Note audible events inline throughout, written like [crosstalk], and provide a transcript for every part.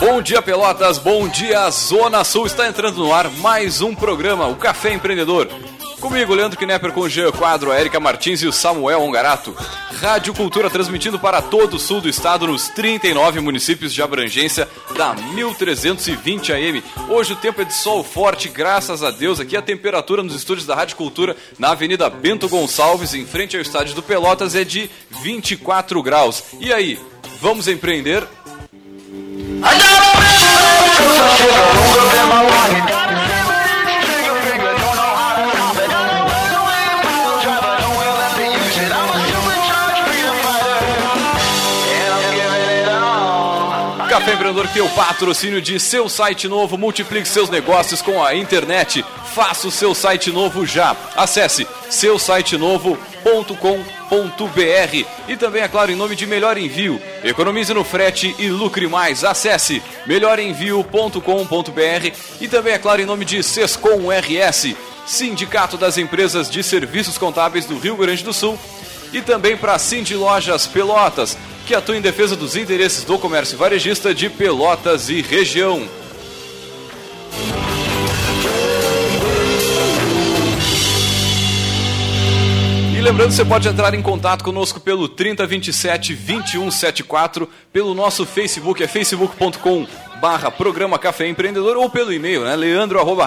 Bom dia, Pelotas. Bom dia, Zona Sul. Está entrando no ar mais um programa, o Café Empreendedor. Comigo, Leandro Knepper com o Jean Quadro, a Erika Martins e o Samuel Ongarato. Rádio Cultura transmitindo para todo o sul do estado nos 39 municípios de abrangência da 1320 AM. Hoje o tempo é de sol forte, graças a Deus. Aqui a temperatura nos estúdios da Rádio Cultura, na Avenida Bento Gonçalves, em frente ao estádio do Pelotas, é de 24 graus. E aí, vamos empreender? I got a river, man. river, river, river, river, river, river, river, Café Empreendedor tem o patrocínio de seu site novo. Multiplique seus negócios com a internet. Faça o seu site novo já. Acesse seusitenovo.com.br e também, é claro, em nome de Melhor Envio. Economize no frete e lucre mais. Acesse melhorenvio.com.br e também, é claro, em nome de Sescom RS, Sindicato das Empresas de Serviços Contábeis do Rio Grande do Sul e também para Cindy Lojas Pelotas, que atua em defesa dos interesses do comércio varejista de Pelotas e região. E lembrando, você pode entrar em contato conosco pelo 3027 2174, pelo nosso Facebook, é facebook.com barra programa Café Empreendedor ou pelo e-mail, né? leandro arroba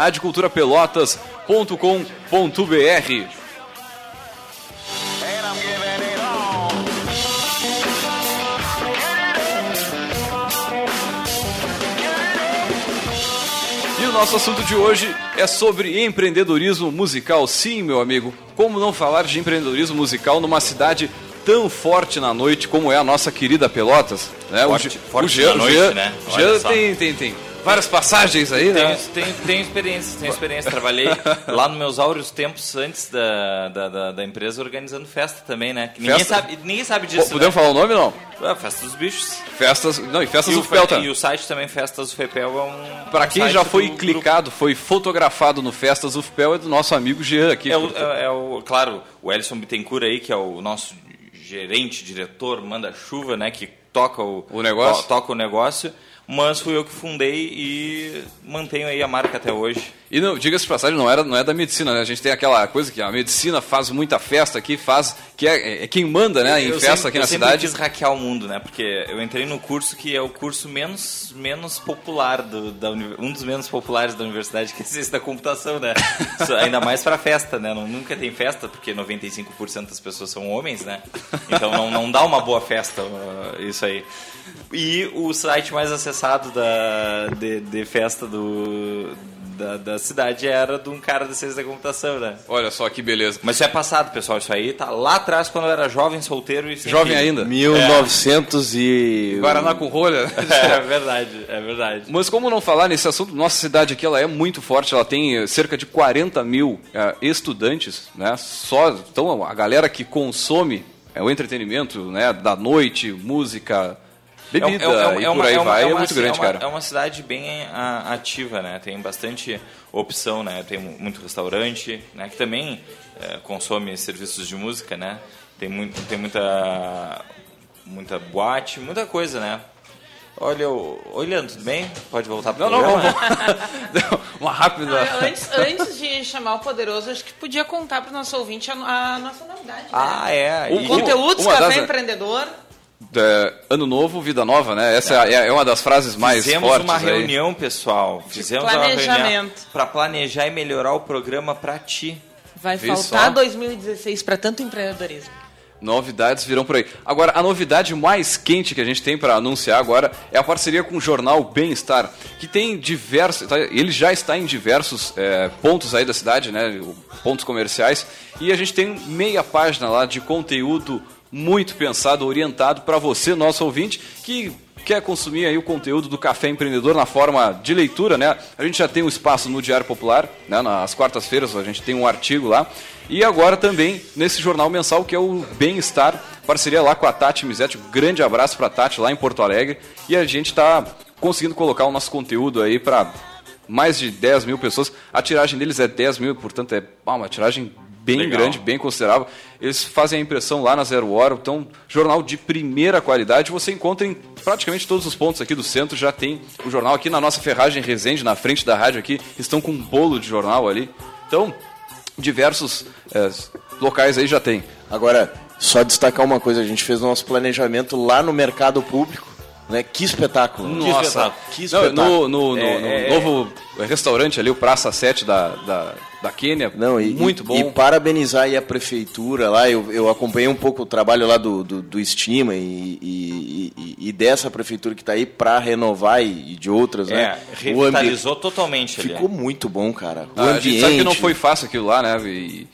nosso assunto de hoje é sobre empreendedorismo musical. Sim, meu amigo, como não falar de empreendedorismo musical numa cidade tão forte na noite como é a nossa querida Pelotas? Né? Forte, o, forte o Jean, noite, Jean- né? Jean tem, tem, tem várias passagens aí, né? Tenho, tenho, tenho experiência, tenho experiência. Trabalhei lá nos meus áureos tempos antes da, da, da, da empresa organizando festa também, né? Que ninguém, Festa? sabe, ninguém sabe Pô, disso. Podemos né? falar o nome não? Ah, festa dos bichos. Festas, não, e festas E do o, Felta. e o site também, Festas do Fepel, é um. Para um quem site já foi do clicado, foi fotografado no Festas UFPEL é do nosso amigo Jean aqui. É o, é, é o, claro, o Elson Bittencourt aí, que é o nosso gerente, diretor, manda-chuva, né? Que toca o, O negócio? to- toca o negócio. Mas fui eu que fundei e mantenho aí a marca até hoje. E não, diga-se de passagem, não, era, não é da medicina, né? A gente tem aquela coisa que a medicina faz muita festa aqui, faz. que é, é quem manda, né, em Eu festa sempre- aqui eu na cidade. quis hackear o mundo, né? Porque eu entrei no curso que é o curso menos, menos popular, do, da um dos menos populares da universidade, que [laughs] é ciência da computação, né? Isso, Ainda mais pra festa, né? Não, nunca tem festa, porque 95% das pessoas são homens, né? Então não, não dá uma boa festa uh, isso aí. E o site mais acessado da, de, de festa do, da, da cidade era de um cara da ciência da computação, né? Olha só que beleza. Mas isso é passado, pessoal. Isso aí tá lá atrás quando eu era jovem, solteiro e Jovem filho. ainda. 1900 e... Guaraná com rolha. [laughs] É verdade, é verdade. Mas como não falar nesse assunto, nossa cidade aqui ela é muito forte, ela tem eh, cerca de 40 mil eh, estudantes, né? Só, então a galera que consome eh, o entretenimento, né, da noite, música, bebida e por aí vai, é, muito grande, é uma, cara. É uma cidade bem a- ativa, né? Tem bastante opção, né? Tem mu- muito restaurante, né? Que também é, consome serviços de música, né? Tem, muito, tem muita, muita boate, muita coisa, né? Olha, o- Oi, Leandro, tudo bem? Pode voltar para Não, não, vamos. [laughs] Uma rápida. Ah, antes, antes de chamar o Poderoso, acho que podia contar para o nosso ouvinte a, a nossa novidade. né? Ah, é. O E- Conteúdos uma Café das- Empreendedor. É, ano novo, vida nova, né? Essa é, é uma das frases mais Fizemos fortes uma aí. reunião, pessoal. Fizemos uma reunião planejamento. para planejar e melhorar o programa para ti. Vai Viu faltar só? 2016 para tanto empreendedorismo. Novidades virão por aí. Agora, a novidade mais quente que a gente tem para anunciar agora é a parceria com o jornal Bem-Estar, que tem diversos. tá, Ele já está em diversos é, pontos aí da cidade, né? Pontos comerciais. E a gente tem meia página lá de conteúdo muito pensado, orientado para você, nosso ouvinte, que quer consumir aí o conteúdo do Café Empreendedor na forma de leitura, né? A gente já tem um espaço no Diário Popular, né? Nas quartas-feiras a gente tem um artigo lá. E agora também nesse jornal mensal que é o Bem-Estar, parceria lá com a Tati Misetti. Um grande abraço para a Tati lá em Porto Alegre. E a gente está conseguindo colocar o nosso conteúdo aí para mais de 10 mil pessoas. A tiragem deles é 10 mil, portanto é uma tiragem bem Legal. grande, bem considerável. Eles fazem a impressão lá na Zero Hora, então, jornal de primeira qualidade. Você encontra em praticamente todos os pontos aqui do centro, já tem o jornal aqui na nossa ferragem Resende, na frente da rádio aqui, estão com um bolo de jornal ali. Então, diversos é, locais aí já tem. Agora, só destacar uma coisa, a gente fez o nosso planejamento lá no mercado público, né? Que espetáculo. Nossa, espetáculo. Que Não, espetáculo. no, no- no- É, no é, novo restaurante ali, o Praça 7 da, da, da Quênia, Não, e, muito e- bom. E parabenizar aí a prefeitura lá, eu, eu acompanhei um pouco o trabalho lá do, do, do Estima e, e, e- e dessa prefeitura que está aí para renovar e, e de outras, É, né? O ambiente revitalizou totalmente ali. ficou muito bom, cara. O Ah, a ambiente. gente sabe que não foi fácil aquilo lá, né? E,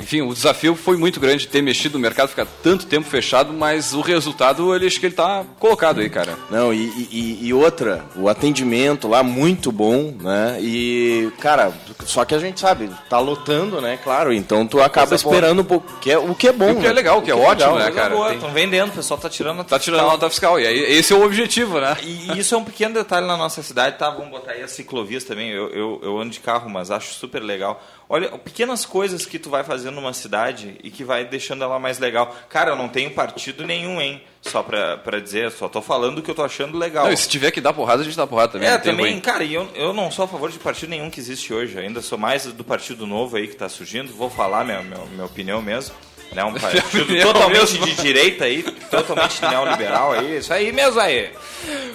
enfim, o desafio foi muito grande ter mexido no mercado, ficar tanto tempo fechado, mas o resultado, ele, acho que ele tá colocado aí, cara. Não, e, e- e outra, o atendimento lá muito bom, né? E, cara, só que a gente sabe, tá lotando, né? Claro, então tu acaba Coisa boa. esperando um pouco, que é, o que é bom, E o que é né? legal, o que é ótimo, né, Coisa cara? boa, Tem- Estão vendendo, o pessoal tá tirando a tá tirando a nota fiscal, e aí esse é o objetivo, né? E isso é um pequeno detalhe na nossa cidade, tá? Vamos botar aí as ciclovias também. Eu, eu, eu ando de carro, mas acho super legal. Olha, pequenas coisas que tu vai fazendo numa cidade e que vai deixando ela mais legal. Cara, eu não tenho partido nenhum, hein? Só pra, pra dizer, só tô falando o que eu tô achando legal. Não, e se tiver que dar porrada, a gente dá porrada também. É, também, cara, e eu, eu não sou a favor de partido nenhum que existe hoje. Ainda sou mais do partido novo aí que tá surgindo. Vou falar minha, minha, minha opinião mesmo. Né, um partido [laughs] totalmente de direita aí, totalmente neoliberal aí. Isso aí mesmo aí.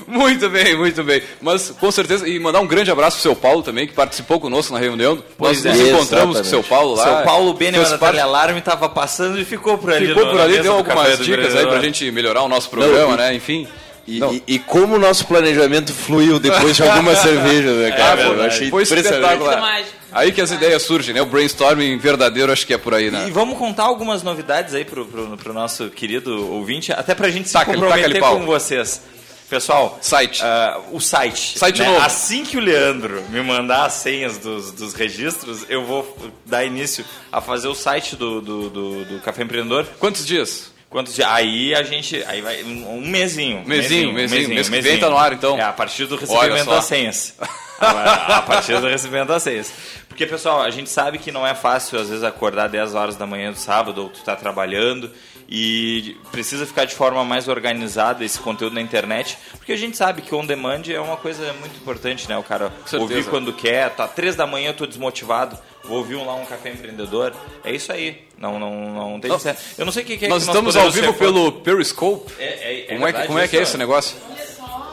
Muito bem, muito bem. Mas com certeza, e mandar um grande abraço pro seu Paulo também, que participou conosco na reunião. Pois Nós é. nos encontramos com o Exatamente. seu Paulo lá. Seu Paulo Beneman fez da parte- Telealarme tava passando e ficou por ali. Ficou no- por ali, deu algumas dicas aí pra gente melhorar o nosso programa, e- né? Enfim. E, Não. e- e como o nosso planejamento fluiu depois de [laughs] algumas cervejas, né, cara? Foi, eu achei foi espetacular. Aí que as ideias surgem, né? O brainstorming verdadeiro acho que é por aí, né? E vamos contar algumas novidades aí pro, pro, pro nosso querido ouvinte, até pra gente se Taca-lhe, comprometer com vocês. Pessoal, Site. ah, o site. Site né? novo. Assim que o Leandro me mandar as senhas dos, dos registros, eu vou dar início a fazer o site do, do, do, do Café Empreendedor. Quantos dias? Quantos dias? Aí a gente. Aí vai. Um, um mesinho. Mesinho, mesinho. Mês que vem tá no ar, então. É, a partir do recebimento das senhas. [laughs] a a partir do recebimento das senhas. Porque, pessoal, a gente sabe que não é fácil, às vezes, acordar 10 horas da manhã do sábado, ou tu tá trabalhando, e precisa ficar de forma mais organizada esse conteúdo na internet, porque a gente sabe que on demand é uma coisa muito importante, né? O cara ouvir quando quer, tá 3 da manhã eu tô desmotivado, vou ouvir um lá um café empreendedor. É isso aí. Não, não, não tem certo. Eu não sei o que, que é Nós que estamos ao vivo pelo Periscope. É, é, é Como é, que, verdade como é que é esse negócio?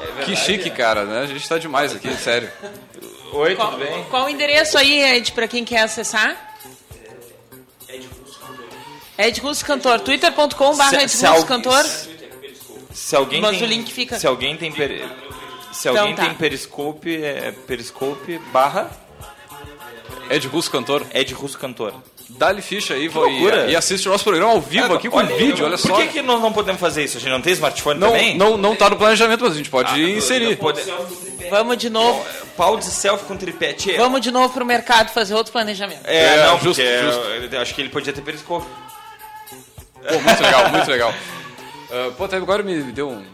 É verdade, Que chique, é. cara, né? A gente tá demais aqui, sério. Oi, Qual, tudo bem? qual o endereço aí, Ed, pra quem quer acessar? Ed Russo Cantor, twitter.com barra Ed Russo Cantor. Se alguém Mas tem, o link fica- Se alguém tem se Então alguém tá. tem Periscope, é Periscope barra Ed Russo, cantor. Ed Russo Cantor. Dá-lhe ficha aí loucura. e, e assiste o nosso programa ao vivo aqui com vídeo, olha só. Por que, que nós não podemos fazer isso? A gente não tem smartphone Não, também? não, não tá no planejamento, mas a gente pode inserir. Pode... Vamos de novo. Pau de selfie com tripé. Tchê. Vamos de novo pro mercado fazer outro planejamento. É, É, não, justo, porque justo. eu- eu acho que ele podia ter Periscope. Pô, muito legal, muito legal. [laughs] Ah, pô, até agora me deu um.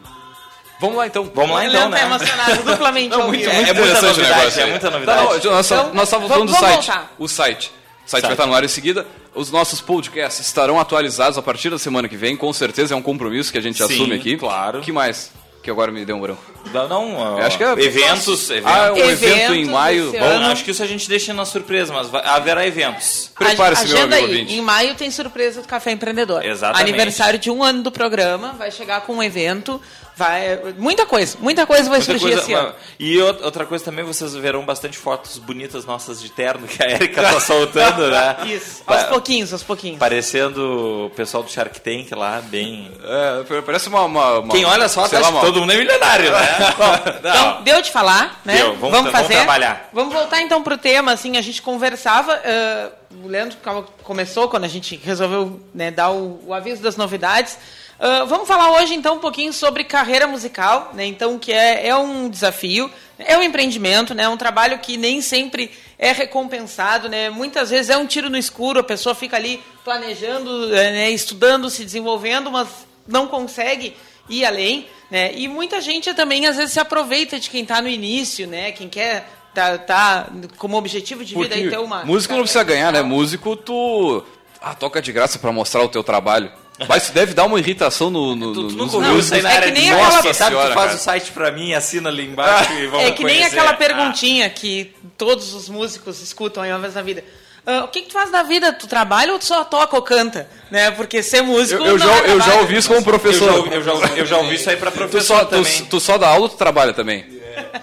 Vamos lá então. Vamos lá o então, Leandro tá né? emocionado, duplamente [laughs] Não, muito, é muito muita novidade, negócio. é muita Tá, novidade. não, nós, Então, nós estávamos falando do site. voltar. O site. O site Site. vai estar no ar em seguida. Os nossos podcasts estarão atualizados a partir da semana que vem. Com certeza é um compromisso que a gente Sim, assume aqui. claro. O que mais? Que agora me deu um branco. Não, acho que é- eventos, eventos. Ah, o evento em maio. Bom, ano. Acho que isso a gente deixa na surpresa, mas vai- haverá eventos. Prepare-se, meu amigo aí. ouvinte. Em maio tem surpresa do Café Empreendedor. Exatamente. Aniversário de um ano do programa, vai chegar com um evento, vai muita coisa, muita coisa vai Muita surgir coisa- esse ano. E out- outra coisa também, vocês verão bastante fotos bonitas nossas de terno que a Erika tá [laughs] soltando, né? Isso, aos Pa- pouquinhos, aos pouquinhos. Parecendo o pessoal do Shark Tank lá, bem... É, parece uma. uma, uma Quem olha as fotos sei acha lá, uma- todo mundo é milionário, né? [laughs] Não. Então, deu de falar, né? Deu, vamos vamos fazer. trabalhar. Vamos voltar então pro tema, assim, a gente conversava, eh, o Leandro começou quando a gente resolveu né, dar o, o aviso das novidades. Ah, vamos falar hoje então um pouquinho sobre carreira musical, né? Então, que é, é um desafio, é um empreendimento, né? É um trabalho que nem sempre é recompensado, né? Muitas vezes é um tiro no escuro, a pessoa fica ali planejando, eh, né, estudando, se desenvolvendo, mas não consegue ir além, né? E muita gente também às vezes se aproveita de quem está no início, né? Quem quer tá, tá como objetivo de vida Porque aí ter uma músico não precisa ganhar, né? Músico, tu Ah, toca de graça pra mostrar o teu trabalho. Mas deve dar uma irritação no, no, Tu, tu isso aí na é área que nem de aquela- Nossa, sabe? senhora, tu faz cara. o site pra mim, assina ali embaixo e [laughs] vamos É que nem conhecer. aquela Ah. perguntinha que todos os músicos escutam aí uma vez na vida. Ah, o que, que tu faz da vida? Tu trabalha ou tu só toca ou canta? Né? Porque ser músico. Eu, eu não já, é eu já ouvi isso como Eu professor. já, ouvi- eu, já, ouvi- eu já ouvi isso aí pra Tu professor só, tu, também. tu só dá aula ou tu trabalha também?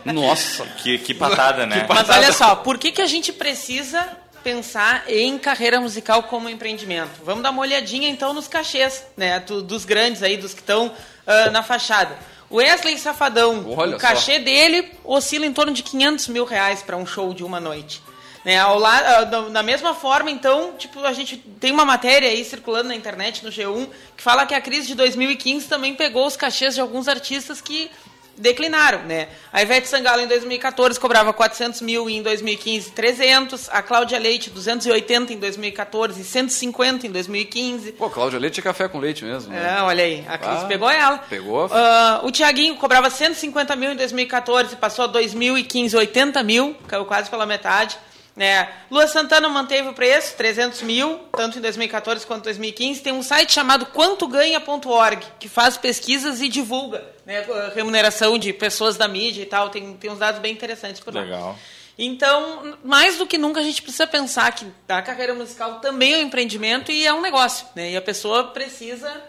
Nossa. Que, que patada, né? Mas olha só, por que, que a gente precisa pensar em carreira musical como empreendimento? Vamos dar uma olhadinha então nos cachês, né? do- dos grandes aí, dos que estão ah, na fachada. O Wesley Safadão, Olha o cachê dele oscila em torno de 500 mil reais para um show de uma noite. Né, ao la- ah, da, da mesma forma, então, tipo, a gente tem uma matéria aí circulando na internet, no G1, que fala que a crise de 2015 também pegou os cachês de alguns artistas que declinaram, né? A Ivete Sangalo em 2014 cobrava 400 mil e em 2015 300, a Cláudia Leite 280 em 2014 e 150 em 2015. Pô, Cláudia Leite é café com leite mesmo. né? É, olha aí, a crise Ah, pegou ela. pegou. Ah, o Tiaguinho cobrava 150 mil em 2014, passou a 2015 80 mil, caiu quase pela metade. Né? Lua Santana manteve o preço, 300 mil, tanto em 2014 quanto em 2015. Tem um site chamado quantoganha.org, que faz pesquisas e divulga né, remuneração de pessoas da mídia e tal. Tem, tem uns dados bem interessantes por lá. Legal. Então, mais do que nunca, a gente precisa pensar que a carreira musical também é um empreendimento e é um negócio. Né? E a pessoa precisa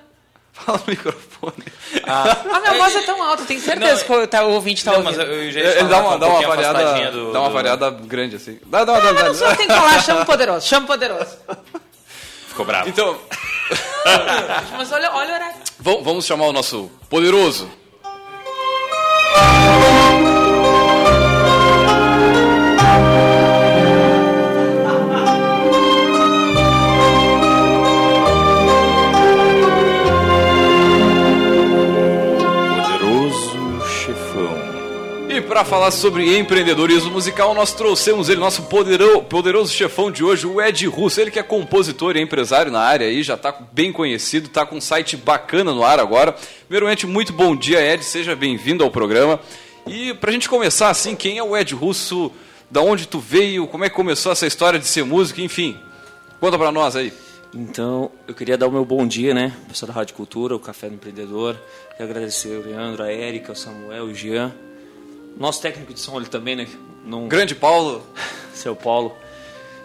[laughs] Fala no microfone. a minha voz é tão alta, tenho certeza Não, que o, tá- o ouvinte tá Não, ouvindo. mas eu, eu já ia Ele dá uma, um dá uma variada, do- dá uma do- variada grande assim. Dá, dá, dá, dá, Mas só tem que falar, chama o poderoso, chama o poderoso. [laughs] Ficou bravo. Então, Mas olha, olha o horário. vamos chamar o nosso poderoso. Poderoso para falar sobre empreendedorismo musical, nós trouxemos ele, nosso poderoso, poderoso chefão de hoje, o Ed Russo. Ele que é compositor e empresário na área aí, já está bem conhecido, está com um site bacana no ar agora. Primeiramente, muito bom dia, Ed, seja bem-vindo ao programa. E pra gente começar assim, quem é o Ed Russo? Da onde tu veio? Como é que começou essa história de ser músico? Enfim, conta pra nós aí. Então, eu queria dar o meu bom dia, né? Pessoal da Rádio Cultura, o Café do Empreendedor. Quero agradecer o Leandro, a Érica, o Samuel, o Jean. Nosso técnico de som ele também, né? Não, Grande Paulo. [laughs] seu Paulo.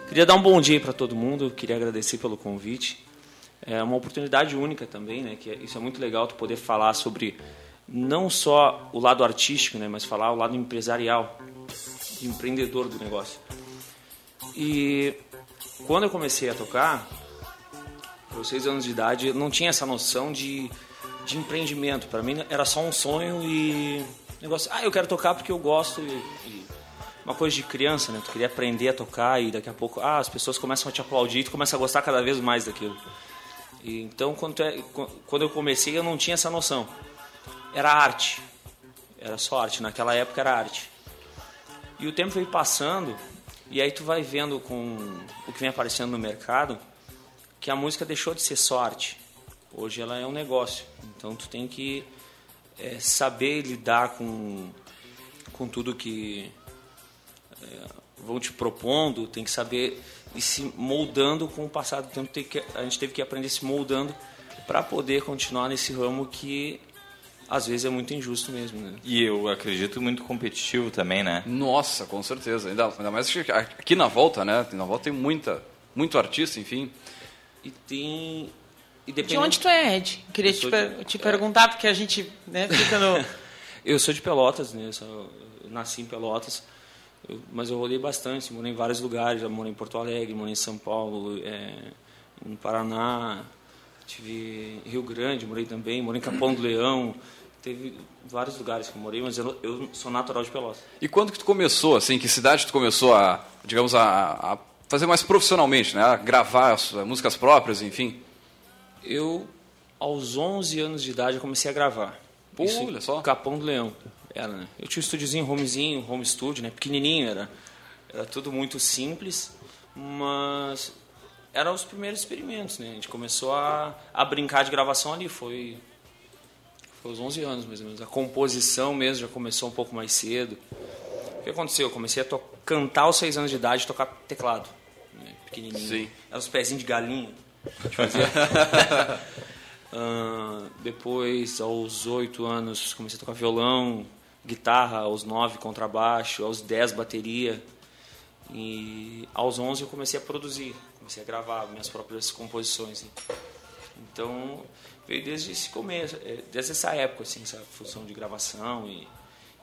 Queria dar um bom dia para todo mundo, queria agradecer pelo convite. É uma oportunidade única também, né? Que é- isso é muito legal, tu poder falar sobre não só o lado artístico, né? Mas falar o lado empresarial, de empreendedor do negócio. E quando eu comecei a tocar, aos seis anos de idade, eu não tinha essa noção de, de empreendimento. Para mim era só um sonho e negócio. Ah, eu quero tocar porque eu gosto e, e uma coisa de criança, né? Tu queria aprender a tocar e daqui a pouco, ah, as pessoas começam a te aplaudir e tu começa a gostar cada vez mais daquilo. E, então, quando, é- quando eu comecei, eu não tinha essa noção. Era arte. Era só arte. Naquela época era arte. E o tempo veio passando e aí tu vai vendo com o que vem aparecendo no mercado que a música deixou de ser só arte. Hoje ela é um negócio. Então tu tem que é, saber lidar com, com tudo que é, vão te propondo, tem que saber ir se moldando com o passar do tempo. Tem que, a gente teve que aprender se moldando para poder continuar nesse ramo que às vezes é muito injusto mesmo. Né? E eu acredito muito competitivo também, né? Nossa, com certeza. Ainda, ainda mais que aqui na volta, né? Na volta tem muita, muito artista, enfim. E tem. E De onde tu é, Ed? Queria te, per- de- te perguntar, porque a gente né, fica no... [laughs] Eu sou de Pelotas, né? Eu, sou- eu nasci em Pelotas, eu- mas eu rodei bastante, morei em vários lugares, já morei em Porto Alegre, morei em São Paulo, é, no Paraná, tive em Rio Grande, morei também, morei em Capão do Leão, teve vários lugares que eu morei, mas eu, eu sou natural de Pelotas. E quando que tu começou, assim, que cidade tu começou a, digamos, a, a fazer mais profissionalmente, né? A gravar as músicas próprias, enfim. Eu, aos 11 anos de idade, comecei a gravar. Pô, Isso olha só. Capão do Leão. Era, né? Eu tinha um estúdiozinho, homezinho, home studio, né? Pequenininho, era, era tudo muito simples, mas eram os primeiros experimentos, né? A gente começou a, a brincar de gravação ali, foi, foi aos 11 anos, mais ou menos. A composição mesmo já começou um pouco mais cedo. O que aconteceu? Eu comecei a cantar aos 6 anos de idade e tocar teclado, né? pequenininho. Sim. Era os pezinhos de galinha. [laughs] Ah, depois, aos oito anos, comecei a tocar violão, guitarra, aos nove contrabaixo, aos dez bateria. E aos onze eu comecei a produzir, comecei a gravar minhas próprias composições. Então, veio desde esse começo, é, desde essa época, assim, essa função de gravação e,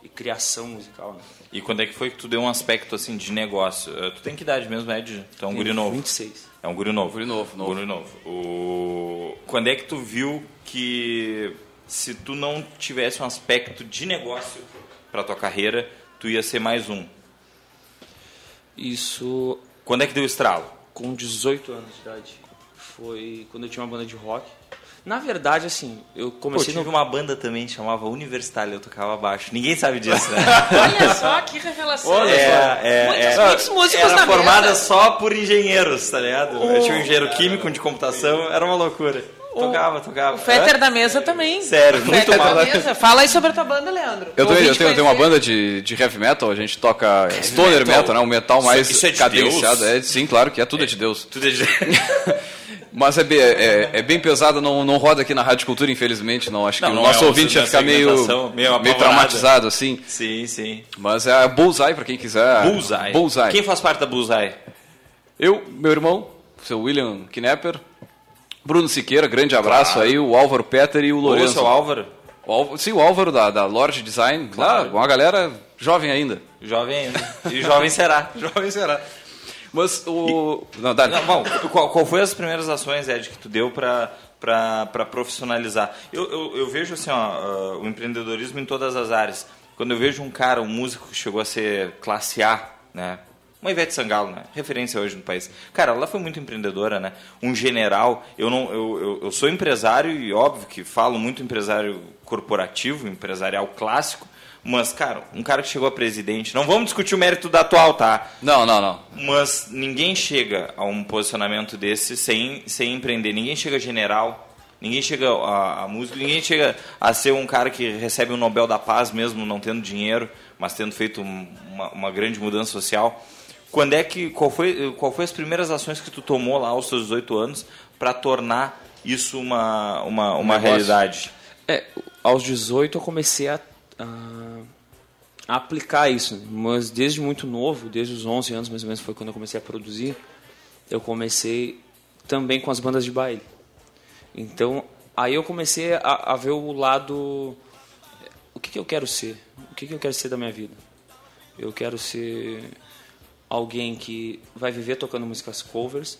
e criação musical. Né? E quando é que foi que tu deu um aspecto assim de negócio? Eh, Tu tem que idade mesmo, Ed? Tu é um guri Tenho novo. 26. É um guri novo. Guri novo, novo. Guri novo. O... Quando é que tu viu que se tu não tivesse um aspecto de negócio para tua carreira, tu ia ser mais um? Isso Quando é que deu o estralo? com 18 anos de idade. Foi quando eu tinha uma banda de rock. Na verdade, assim, eu Pô, comecei tive no... uma banda também, chamava Universitário, eu tocava baixo. Ninguém sabe disso, né? Olha só que revelação. É, Muitos- é, é. muitos músicos era na formada mesa. só por engenheiros, tá ligado? Eu tinha um engenheiro químico, de computação, era uma loucura. Tocava, tocava. O Fetter Hã? da mesa também. Sério, O muito mal. da mesa. Fala aí sobre a tua banda, Leandro. Eu, tenho, eu tenho, eu tenho uma banda de, de heavy metal, a gente toca stoner metal? metal, né? Um metal Isso- mais isso é de cadenciado. Deus? É, sim, claro que é tudo é de Deus. Tudo é de... [laughs] Mas é bem, é, é bem pesada, não, não roda aqui na Rádio Cultura, infelizmente, não. Acho que Não, o não nosso é ouvinte ia ficar meio, meio meio, traumatizado, assim. Sim, sim. Mas é a Bullseye, pra quem quiser. Bullseye. Bullseye. Quem faz parte da Bullseye? Eu, meu irmão, seu William Knepper, Bruno Siqueira, grande abraço Claro. aí, o Álvaro Petter e o Lourenço. seu Álvaro? O Álvaro- sim, o Álvaro da, da Lorde Design, Claro. claro. uma galera jovem ainda. Jovem ainda. E jovem será. [laughs] Jovem será. Mas o. Não, dá. Não, bom, qual, qual foi as primeiras ações, Ed, que tu deu para para profissionalizar? Eu, eu, eu vejo assim, ó, ah, o empreendedorismo em todas as áreas. Quando eu vejo um cara, um músico que chegou a ser classe A, né? Uma Ivete Sangalo, né? Referência hoje no país. Cara, ela foi muito empreendedora, né? Um general. Eu não, eu, eu, eu sou empresário e óbvio que falo muito empresário corporativo, empresarial clássico. Mas, cara, um cara que chegou a presidente. Não vamos discutir o mérito da atual, tá? Não, não, não. Mas ninguém chega a um posicionamento desse sem, sem empreender. Ninguém chega a general, ninguém chega a, a músico, ninguém chega a ser um cara que recebe o Nobel da Paz mesmo não tendo dinheiro, mas tendo feito um- uma, uma grande mudança social. Quando é que qual foi qual foi as primeiras ações que tu tomou lá aos seus 18 anos para tornar isso uma uma, uma realidade? É, aos 18 eu comecei a, a- a aplicar isso, mas desde muito novo, desde os 11 anos mais ou menos foi quando eu comecei a produzir, eu comecei também com as bandas de baile. Então, aí eu comecei a, a ver o lado o que, que eu quero ser? O que, que eu quero ser da minha vida? Eu quero ser alguém que vai viver tocando músicas covers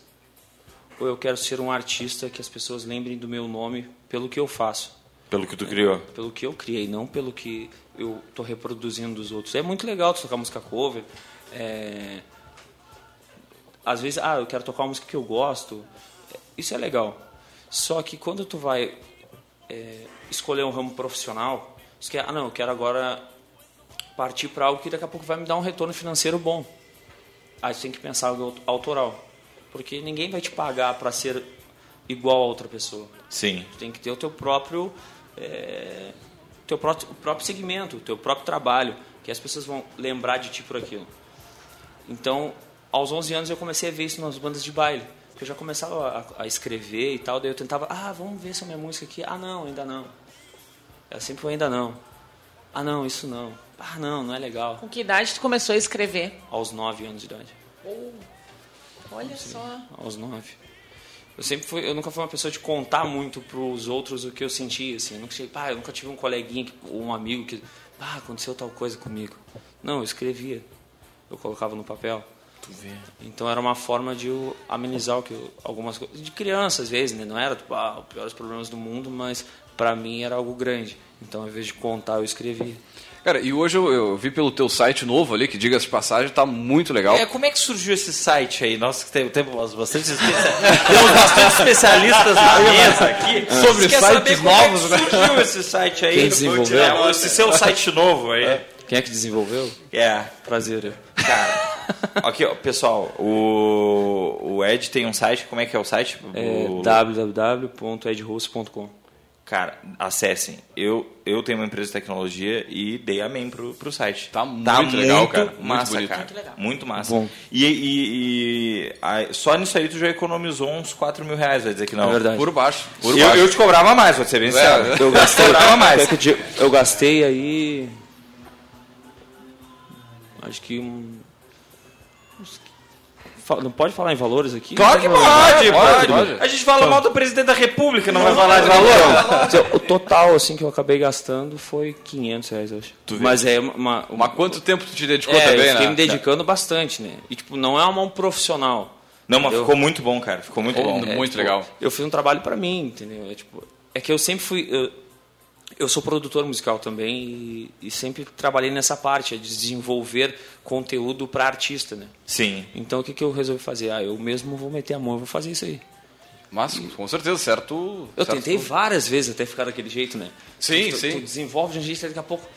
ou eu quero ser um artista que as pessoas lembrem do meu nome pelo que eu faço? Pelo que tu criou. pelo que eu criei, não pelo que eu tô reproduzindo dos outros. É muito legal tocar música cover. é, Às vezes, ah, eu quero tocar uma música que eu gosto. Isso é legal. Só que quando tu vai é, escolher um ramo profissional, você quer, ah, não, eu quero agora partir para algo que daqui a pouco vai me dar um retorno financeiro bom. Aí você tem que pensar algo autoral. Porque ninguém vai te pagar para ser igual a outra pessoa. Sim. Tu tem que ter o teu próprio é, teu próprio, próprio segmento, o teu próprio trabalho, que as pessoas vão lembrar de ti por aquilo. Então, aos 11 anos eu comecei a ver isso nas bandas de baile, porque eu já começava a, a escrever e tal, daí eu tentava, ah, vamos ver se a minha música aqui, ah, não, ainda não. Ela sempre foi ainda não. Ah, não, isso não. Ah, não, não é legal. Com que idade tu começou a escrever? Aos 9 anos de idade. Olha só. aos nove. Eu sempre fui, eu nunca fui uma pessoa de contar muito pros outros o que eu sentia, assim. Eu nunca, cheguei, pá, eu nunca tive um coleguinha que- ou um amigo que, pá, aconteceu tal coisa comigo. Não, eu escrevia. Eu colocava no papel. Então era uma forma de eu amenizar o que eu- algumas coisas de criança às vezes, né? Não era tipo, ah, os piores problemas do mundo, mas para mim era algo grande. Então, ao invés de contar, eu escrevia. Cara, e hoje eu, eu vi pelo teu site novo ali, que diga-se de passagem, tá muito legal. É, como é que surgiu esse site aí? Que tem- temos bastante, [laughs] especia- temos bastante especialistas na mesa aqui. [laughs] Sobre Você quer sites é que novos, né? surgiu esse site aí? Quem desenvolveu? É, esse seu site novo aí. Quem é que desenvolveu? É, Prazer. cara. Aqui, ó, pessoal, o, o Ed tem um site, como é que é o site? É o, www.edhost.com. Cara, acessem. Eu, eu tenho uma empresa de tecnologia e dei amém pro, pro site. Tá muito legal, cara. Muito Massa, bonito. cara. Muito legal. Muito massa. Bom. E, e- e- a- só nisso aí tu já economizou uns 4 mil reais, vai dizer que não. É verdade. Por baixo. Por Eu, baixo. eu te cobrava mais, vou ser bem sincero. É. Eu gastei cobrava mais. Diga- Eu gastei aí. Acho que um. Não pode falar em valores aqui? Claro que Não, pode, pode, pode. A gente fala mal do presidente da república, não, vai falar de valor? Então, O total assim que eu acabei gastando foi 500 reais, eu acho. Mas é uma. uma Mas quanto tempo tu te dedicou é, também, eu fiquei né? me dedicando bastante, né? E tipo, não é uma mão profissional. Não, mas ficou muito bom, cara. Ficou muito Ficou bom. muito Muito tipo, legal. Eu fiz um trabalho pra mim, entendeu? É, tipo, é que eu sempre fui. Eu, eu sou produtor musical também e, e sempre trabalhei nessa parte, é de desenvolver conteúdo para artista, né? Sim. Então o que, que eu resolvi fazer? Ah, eu mesmo vou meter a mão, vou fazer isso aí. Mas, com certeza, certo. Eu certo tentei tudo. várias vezes até ficar daquele jeito, né? Sim, tu, sim. Tu desenvolve de um jeito daqui a pouco,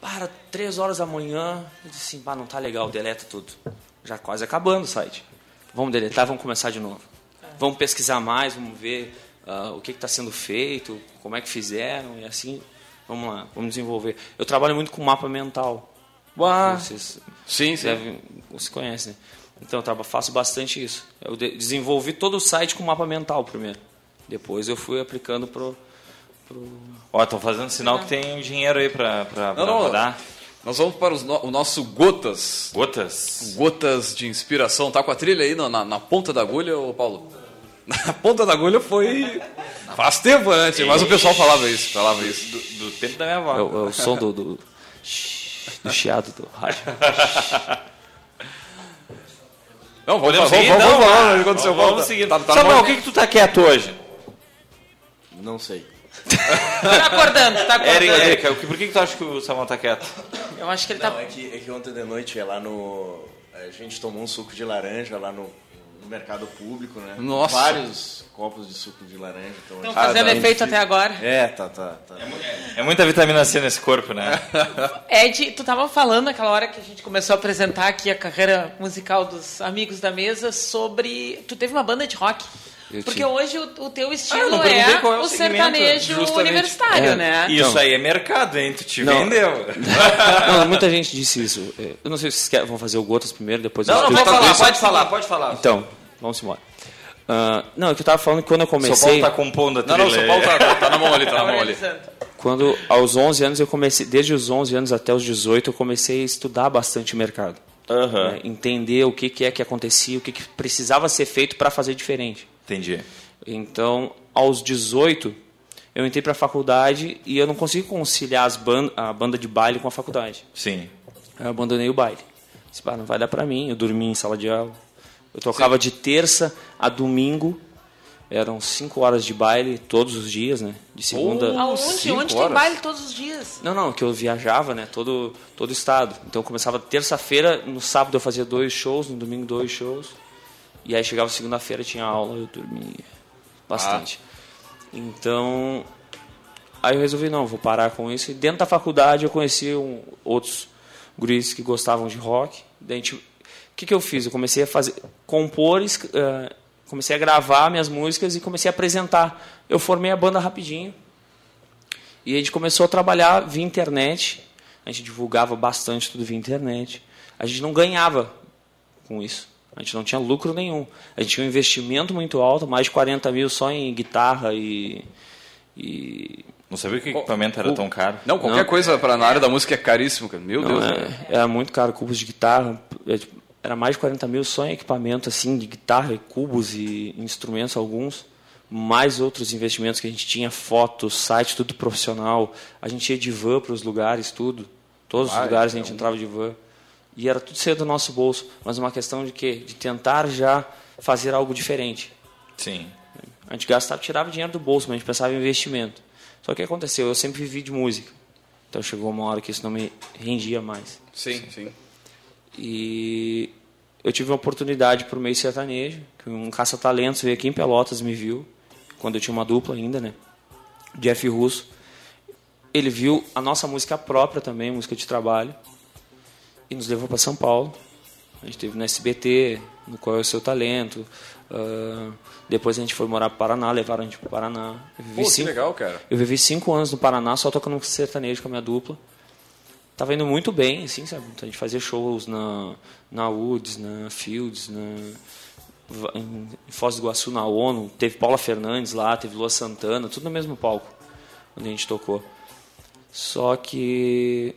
para, três horas da manhã, eu disse assim, não tá legal, deleta tudo. Já quase acabando o site. Vamos deletar, vamos começar de novo. Vamos pesquisar mais, vamos ver ah, o que está sendo feito, como é que fizeram, e assim, vamos lá, vamos desenvolver. Eu trabalho muito com mapa mental. Vocês, Sim, sim. devem, você conhece, né? Então, eu faço bastante isso. Eu de- desenvolvi todo o site com mapa mental primeiro. Depois eu fui aplicando pro, pro... Ó, estão fazendo sinal que tem dinheiro aí não. rodar. Nós vamos para os no- o nosso Gotas. Gotas. Gotas de inspiração. Tá com a trilha aí na, na- na ponta da agulha, ô Paulo? Na ponta da agulha foi. Faz tempo antes, mas o pessoal falava isso. Falava isso. Do, do tempo da minha avó. É o, é o som do, do, do chiado do rádio. Não, vamos, Podemos vamos, seguir, vamos, vamos, Ah, vamos, quando você vamos volta. seguir. Tá, tá Samuel, o que, que tu tá quieto hoje? Não sei. Tá acordando, tá acordando. Érica, Érica, o que- por que, que tu acha que o Samuel tá quieto? Eu acho que ele tá. Não, é que, é que ontem de noite é lá no. A gente tomou um suco de laranja lá no, no mercado público, né? Nossa. Vários copos de suco de laranja. Então, Estão ah, fazendo tá. efeito até agora. É, tá, tá, tá. É muita vitamina C nesse corpo, né? [laughs] Ed, tu tava falando naquela hora que a gente começou a apresentar aqui a carreira musical dos amigos da mesa sobre. Tu teve uma banda de rock. Eu Porque hoje o, o teu Ah, estilo não perguntei é é o o sertanejo justamente. universitário, É. né? Isso Então. aí é mercado, hein? Tu te Não. vendeu. [laughs] Não, muita gente disse isso. Eu não sei se vocês querem, vão fazer o Gotas primeiro, depois Não, eu não, pode falar, pode falar, pode falar. Então, vamos embora. Ah, não, é que eu tava falando que quando eu São comecei... Paulo tá compondo a Não, trilha. não, São Paulo tá, tá- tá na mão ali, tá na mão ali. Quando aos 11 anos eu comecei, desde os 11 anos até os 18 eu comecei a estudar bastante o mercado. Aham. né? Entender o que, que é que acontecia, o que, que precisava ser feito para fazer diferente. Entendi. Então, aos 18, eu entrei para a faculdade e eu não consegui conciliar as ban a banda de baile com a faculdade. Sim. Eu abandonei o baile. Disse, "Pá, não vai dar para mim, eu dormi em sala de aula. Eu tocava de terça a domingo, eram cinco horas de baile todos os dias, né? De segunda... Aonde? Cinco Onde tem baile todos os dias? Não, não, que eu viajava, né? Todo todo o estado. Então eu começava terça-feira, no sábado eu fazia dois shows, no domingo dois shows. E aí chegava segunda-feira tinha aula, eu dormia bastante. Então aí eu resolvi não, vou parar com isso. E dentro da faculdade eu conheci um, outros guris que gostavam de rock. Daí o que que eu fiz? Eu comecei a fazer compor, eh, comecei a gravar minhas músicas e comecei a apresentar. Eu formei a banda rapidinho. E a gente começou a trabalhar via internet. A gente divulgava bastante tudo via internet. A gente não ganhava com isso. A gente não tinha lucro nenhum. A gente tinha um investimento muito alto, mais de 40 mil só em guitarra e. e Não sabia que o equipamento era tão caro. Não, qualquer Não. coisa pra, na área da música é caríssimo, cara. Meu não, Deus, é- era muito caro, cubos de guitarra. é, tipo, Era mais de 40 mil só em equipamento assim, de guitarra e cubos e instrumentos alguns. Mais outros investimentos que a gente tinha, fotos, site, tudo profissional. A gente ia de van para os lugares, tudo. Todos os Ah, lugares a é gente um- entrava de van. E era tudo cedo do nosso bolso. Mas uma questão de quê? De tentar já fazer algo diferente. Sim. A gente gastava, tirava dinheiro do bolso, mas a gente pensava em investimento. Só que o que aconteceu? Eu sempre vivi de música. Então chegou uma hora que isso não me rendia mais. Sim, sim. E eu tive uma oportunidade por meio sertanejo, que um caça-talentos veio aqui em Pelotas, me viu, quando eu tinha uma dupla ainda, né? Jeff Russo. Ele viu a nossa música própria também, música de trabalho, e nos levou para São Paulo. A gente teve no SBT, no Qual é o Seu Talento, Uh, depois a gente foi morar para Paraná, levaram a gente para Paraná. Eu vivi Pô, que cinco, legal, cara. Eu vivi cinco anos no Paraná só tocando sertanejo com a minha dupla. Tava indo muito bem, assim, sabe? A gente fazia shows na, na Woods, na Fields, na, em Foz do Iguaçu, na ONU. Teve Paula Fernandes lá, teve Lua Santana, tudo no mesmo palco onde a gente tocou. Só que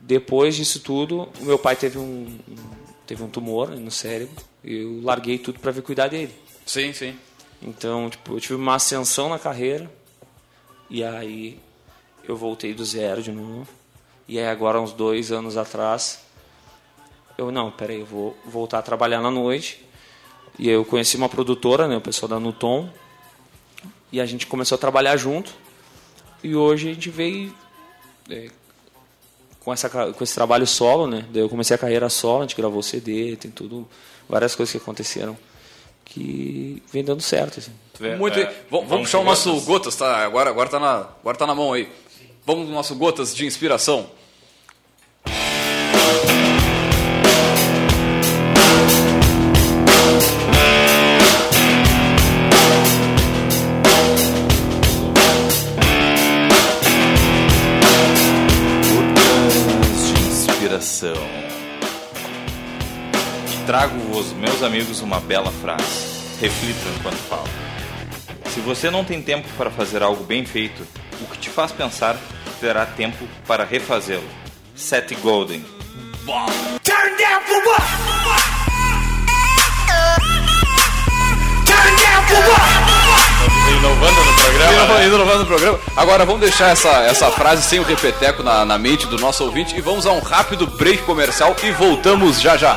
depois disso tudo, o meu pai teve um, teve um tumor no cérebro e eu larguei tudo para vir cuidar dele. Sim, sim. Então, tipo, eu tive uma ascensão na carreira e aí eu voltei do zero de novo. E aí agora, uns dois anos atrás, eu, não, peraí, eu vou voltar a trabalhar na noite. E aí eu conheci uma produtora, né, o pessoal da Nuton, e a gente começou a trabalhar junto. E hoje a gente veio é, com, essa, com esse trabalho solo, né? Daí eu comecei a carreira solo, a gente gravou CD, tem tudo, várias coisas que aconteceram que vem dando certo. Assim. Muito bem. Vamos, vamos puxar o nosso gotas. gotas, tá? Agora, agora, tá na, agora tá na mão aí. Vamos no nosso Gotas de Inspiração. Inspiração. Trago aos meus amigos uma bela frase. Reflitam enquanto falo. Se você não tem tempo para fazer algo bem feito, o que te faz pensar terá tempo para refazê-lo? Seth Golden. Turn down for what? Inovando no programa. Inovando, inovando no programa. Agora vamos deixar essa, essa frase sem o repeteco na, na mente do nosso ouvinte e vamos a um rápido break comercial e voltamos já já.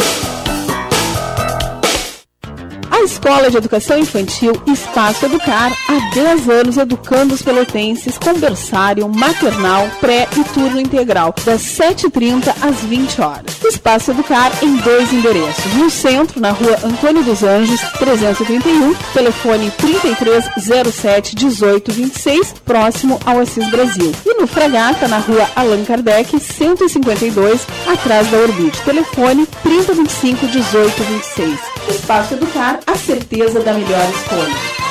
Escola de Educação Infantil Espaço Educar, há 10 anos educando os pelotenses com berçário, maternal, pré e turno integral, das 7h30 às 20 horas. Espaço Educar em dois endereços. No centro, na rua Antônio dos Anjos, 331, telefone 3307 1826, próximo ao Assis Brasil. E no Fragata, na rua Allan Kardec, 152, atrás da Orbite. Telefone 3025 1826. Espaço Educar, a certeza da melhor escolha.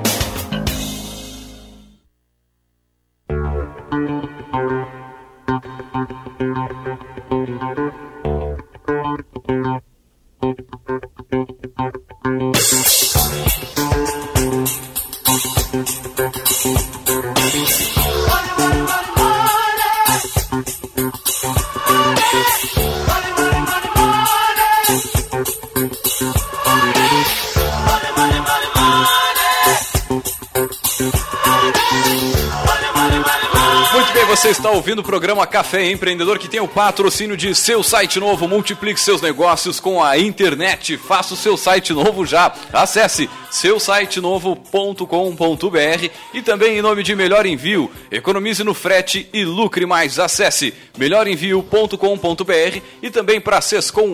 Ouvindo o programa Café Empreendedor que tem o patrocínio de seu site novo. Multiplique seus negócios com a internet. Faça o seu site novo já. Acesse seusitenovo.com.br e também em nome de Melhor Envio. Economize no frete e lucre mais. Acesse melhorenvio.com.br e também para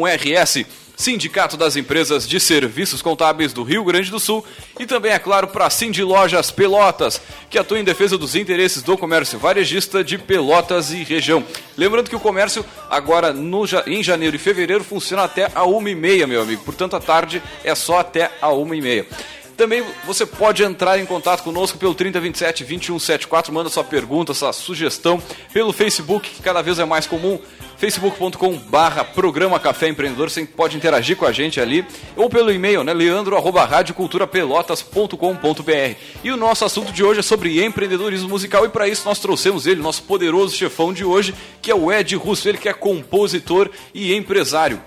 RS. Sindicato das Empresas de Serviços Contábeis do Rio Grande do Sul e também, é claro, para a Lojas Pelotas, que atua em defesa dos interesses do comércio varejista de Pelotas e região. Lembrando que o comércio agora no, em janeiro e fevereiro funciona até a 1h30, meu amigo. Portanto, a tarde é só até a 1h30. Também você pode entrar em contato conosco pelo 3027 2174, manda sua pergunta, sua sugestão pelo Facebook, que cada vez é mais comum, facebook.com barra programa Café Empreendedor, você pode interagir com a gente ali, ou pelo e-mail, né, leandro arroba. E o nosso assunto de hoje é sobre empreendedorismo musical e para isso nós trouxemos ele, nosso poderoso chefão de hoje, que é o Ed Russo, ele que é compositor e empresário.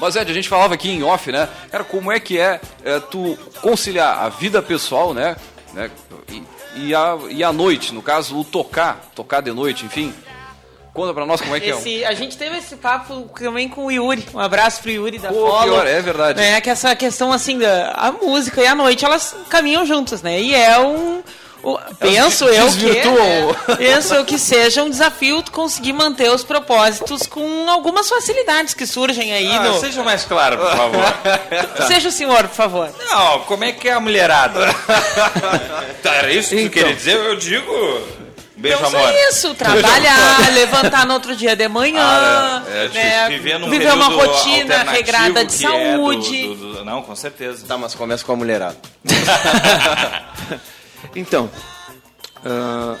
Mas Ed, a gente falava aqui em off, né? Cara, como é que é, é tu conciliar a vida pessoal, né? né e, e, a, e a noite, no caso, o tocar, tocar de noite, enfim. Conta pra nós como é que esse, é. A gente teve esse papo também com o Yuri. Um abraço pro Yuri da Pô, Follow. Pior, é verdade. É que essa questão assim da a música e a noite, elas caminham juntas, né? E é um o, penso eu que né, penso eu que seja um desafio conseguir manter os propósitos com algumas facilidades que surgem aí ah, no... seja mais claro por favor [laughs] seja o senhor por favor não como é que é a mulherada [laughs] tá, era isso que então. tu queria dizer eu digo Beijo, então, amor. é isso, trabalhar, [laughs] levantar no outro dia de manhã, ah, é, é, né, viver, num viver uma rotina regrada de saúde. É do, do, do, não, com certeza. Tá, mas começa com a mulherada. [laughs] Então, uh,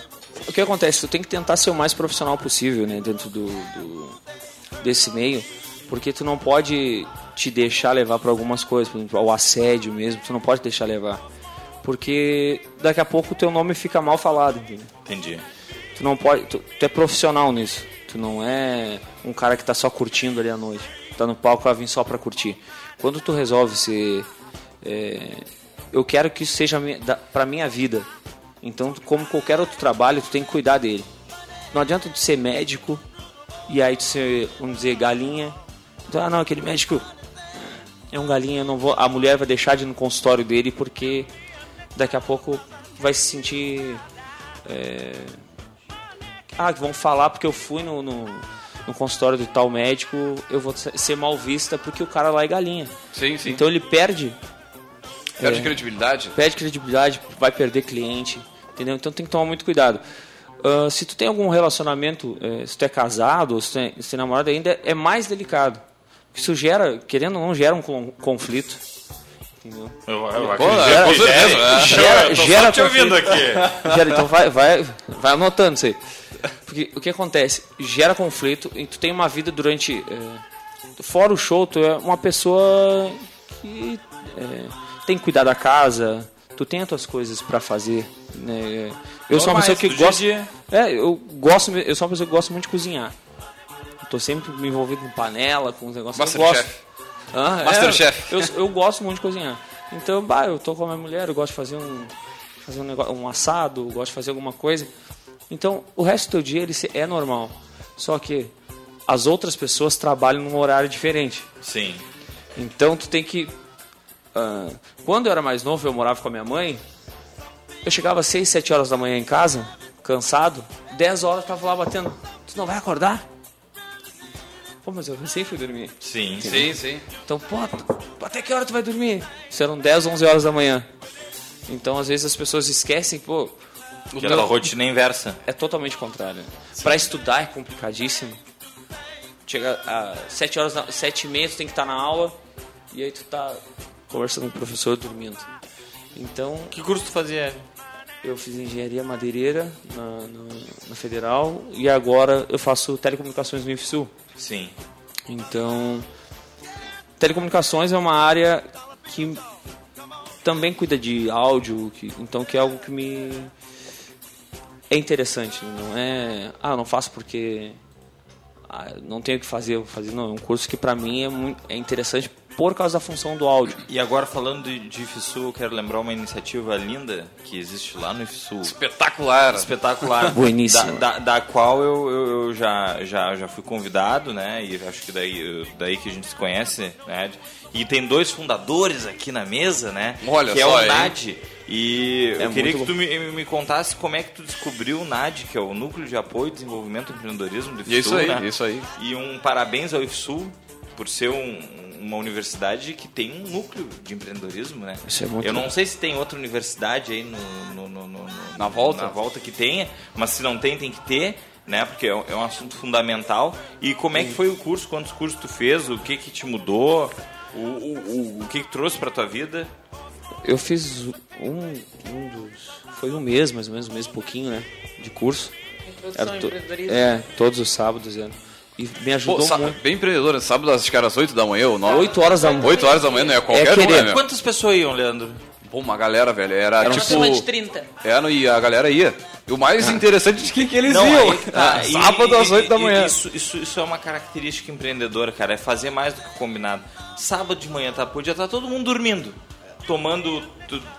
o que acontece? Tu tem que tentar ser o mais profissional possível, né, dentro do, do desse meio, porque tu não pode te deixar levar para algumas coisas, por exemplo, o assédio mesmo, tu não pode deixar levar, porque daqui a pouco o teu nome fica mal falado, entendeu? Entendi. Tu não pode, tu, tu é profissional nisso. Tu não é um cara que tá só curtindo ali à noite, tá no palco vai vir só para curtir. Quando tu resolve ser é, eu quero que isso seja para minha vida. Então, como qualquer outro trabalho, tu tem que cuidar dele. Não adianta tu ser médico e aí tu ser, vamos dizer, galinha. Então, ah, não, aquele médico é um galinha, não vou. A mulher vai deixar de ir no consultório dele porque daqui a pouco vai se sentir. É... Ah, vão falar porque eu fui no, no, no, consultório do tal médico, eu vou ser mal vista porque o cara lá é galinha. Sim, sim. Então ele perde Perde é, credibilidade? Perde credibilidade, vai perder cliente, entendeu? Então tem que tomar muito cuidado. Uh, se tu tem algum relacionamento, eh, se tu é casado, ou se tu tem, se tem namorado ainda, é mais delicado. Porque isso gera, querendo ou não, gera um conflito. Entendeu? Eu, eu Pô, gera, gera, gera, gera te ouvindo aqui. Gera, então vai, vai, vai anotando isso aí. Porque o que acontece? Gera conflito e tu tem uma vida durante. É, fora o show, tu é uma pessoa que. É, tem que cuidar da casa, tu tem as tuas coisas para fazer. Né? Eu sou uma pessoa que gosta. De... É, eu gosto, eu sou uma pessoa que gosta muito de cozinhar. Eu tô sempre me envolvido com panela, com os negócios. Masterchef. Ah, Masterchef. É, eu, eu gosto muito de cozinhar. Então, bah, eu tô com a minha mulher, eu gosto de fazer um, fazer um, negócio, um assado, eu gosto de fazer alguma coisa. Então, o resto do teu dia ele é normal. Só que as outras pessoas trabalham num horário diferente. Sim. Então, tu tem que Uh, quando eu era mais novo, eu morava com a minha mãe. Eu chegava às 6, 7 horas da manhã em casa, cansado. 10 horas eu tava lá batendo. Tu não vai acordar? Pô, mas eu recém fui dormir. Sim, sim, sim. Então, pô, até que hora tu vai dormir? Isso eram 10, 11 horas da manhã. Então, às vezes as pessoas esquecem, pô. Aquela teu... rotina é inversa. É totalmente contrário. Para estudar é complicadíssimo. Chega às 7 horas, 7 e meia tu tem que estar na aula. E aí tu tá conversando com o professor dormindo. Então. Que curso tu fazia? Eu fiz engenharia madeireira na, na, na Federal e agora eu faço telecomunicações no IFSU. Sim. Então, telecomunicações é uma área que também cuida de áudio, que, então que é algo que me é interessante, não é, ah, não faço porque ah, não tenho o que fazer, vou fazer, não, é um curso que para mim é muito é interessante por causa da função do áudio. E agora falando de, IFSU, eu quero lembrar uma iniciativa linda que existe lá no IFSU. Espetacular! Espetacular. [laughs] Bueníssima. Da, da, da, qual eu, eu, eu, já, já, já fui convidado, né? E acho que daí, daí que a gente se conhece, né? E tem dois fundadores aqui na mesa, né? Olha que só, é o NAD. E é eu queria que tu me, me, contasse como é que tu descobriu o NAD, que é o Núcleo de Apoio e Desenvolvimento do Empreendedorismo do IFSU. Isso aí, né? isso aí. E um parabéns ao IFSU por ser um, uma universidade que tem um núcleo de empreendedorismo, né? Isso é muito Eu não sei se tem outra universidade aí no, no, no, no na volta, na volta que tenha, mas se não tem, tem que ter, né? Porque é um, é assunto fundamental. E como é que foi o curso? Quantos cursos tu fez? O que que te mudou? O, o, o, o que que trouxe para tua vida? Eu fiz um, um dos. Foi um mês, mais ou menos, um mês e pouquinho, né? De curso. Introdução Era to- empreendedorismo. é, todos os sábados. é. E me ajudou Pô, muito. bem empreendedor, né? sábado acho que era às 8 da manhã ou 9. 8 horas da manhã. 8 horas da manhã, não é qualquer um, querer. né, meu? Quantas pessoas iam, Leandro? Pô, uma galera, velho. Era Era um Uma tipo. turma de 30. É, no- e a galera ia. E o mais interessante de que, que eles Não, iam. aí que tá. Ah, Sábado e- às 8 da manhã. Isso, isso, isso é uma característica empreendedora, cara. É fazer mais do que combinado. Sábado de manhã, tá? Podia estar todo mundo dormindo. Tomando,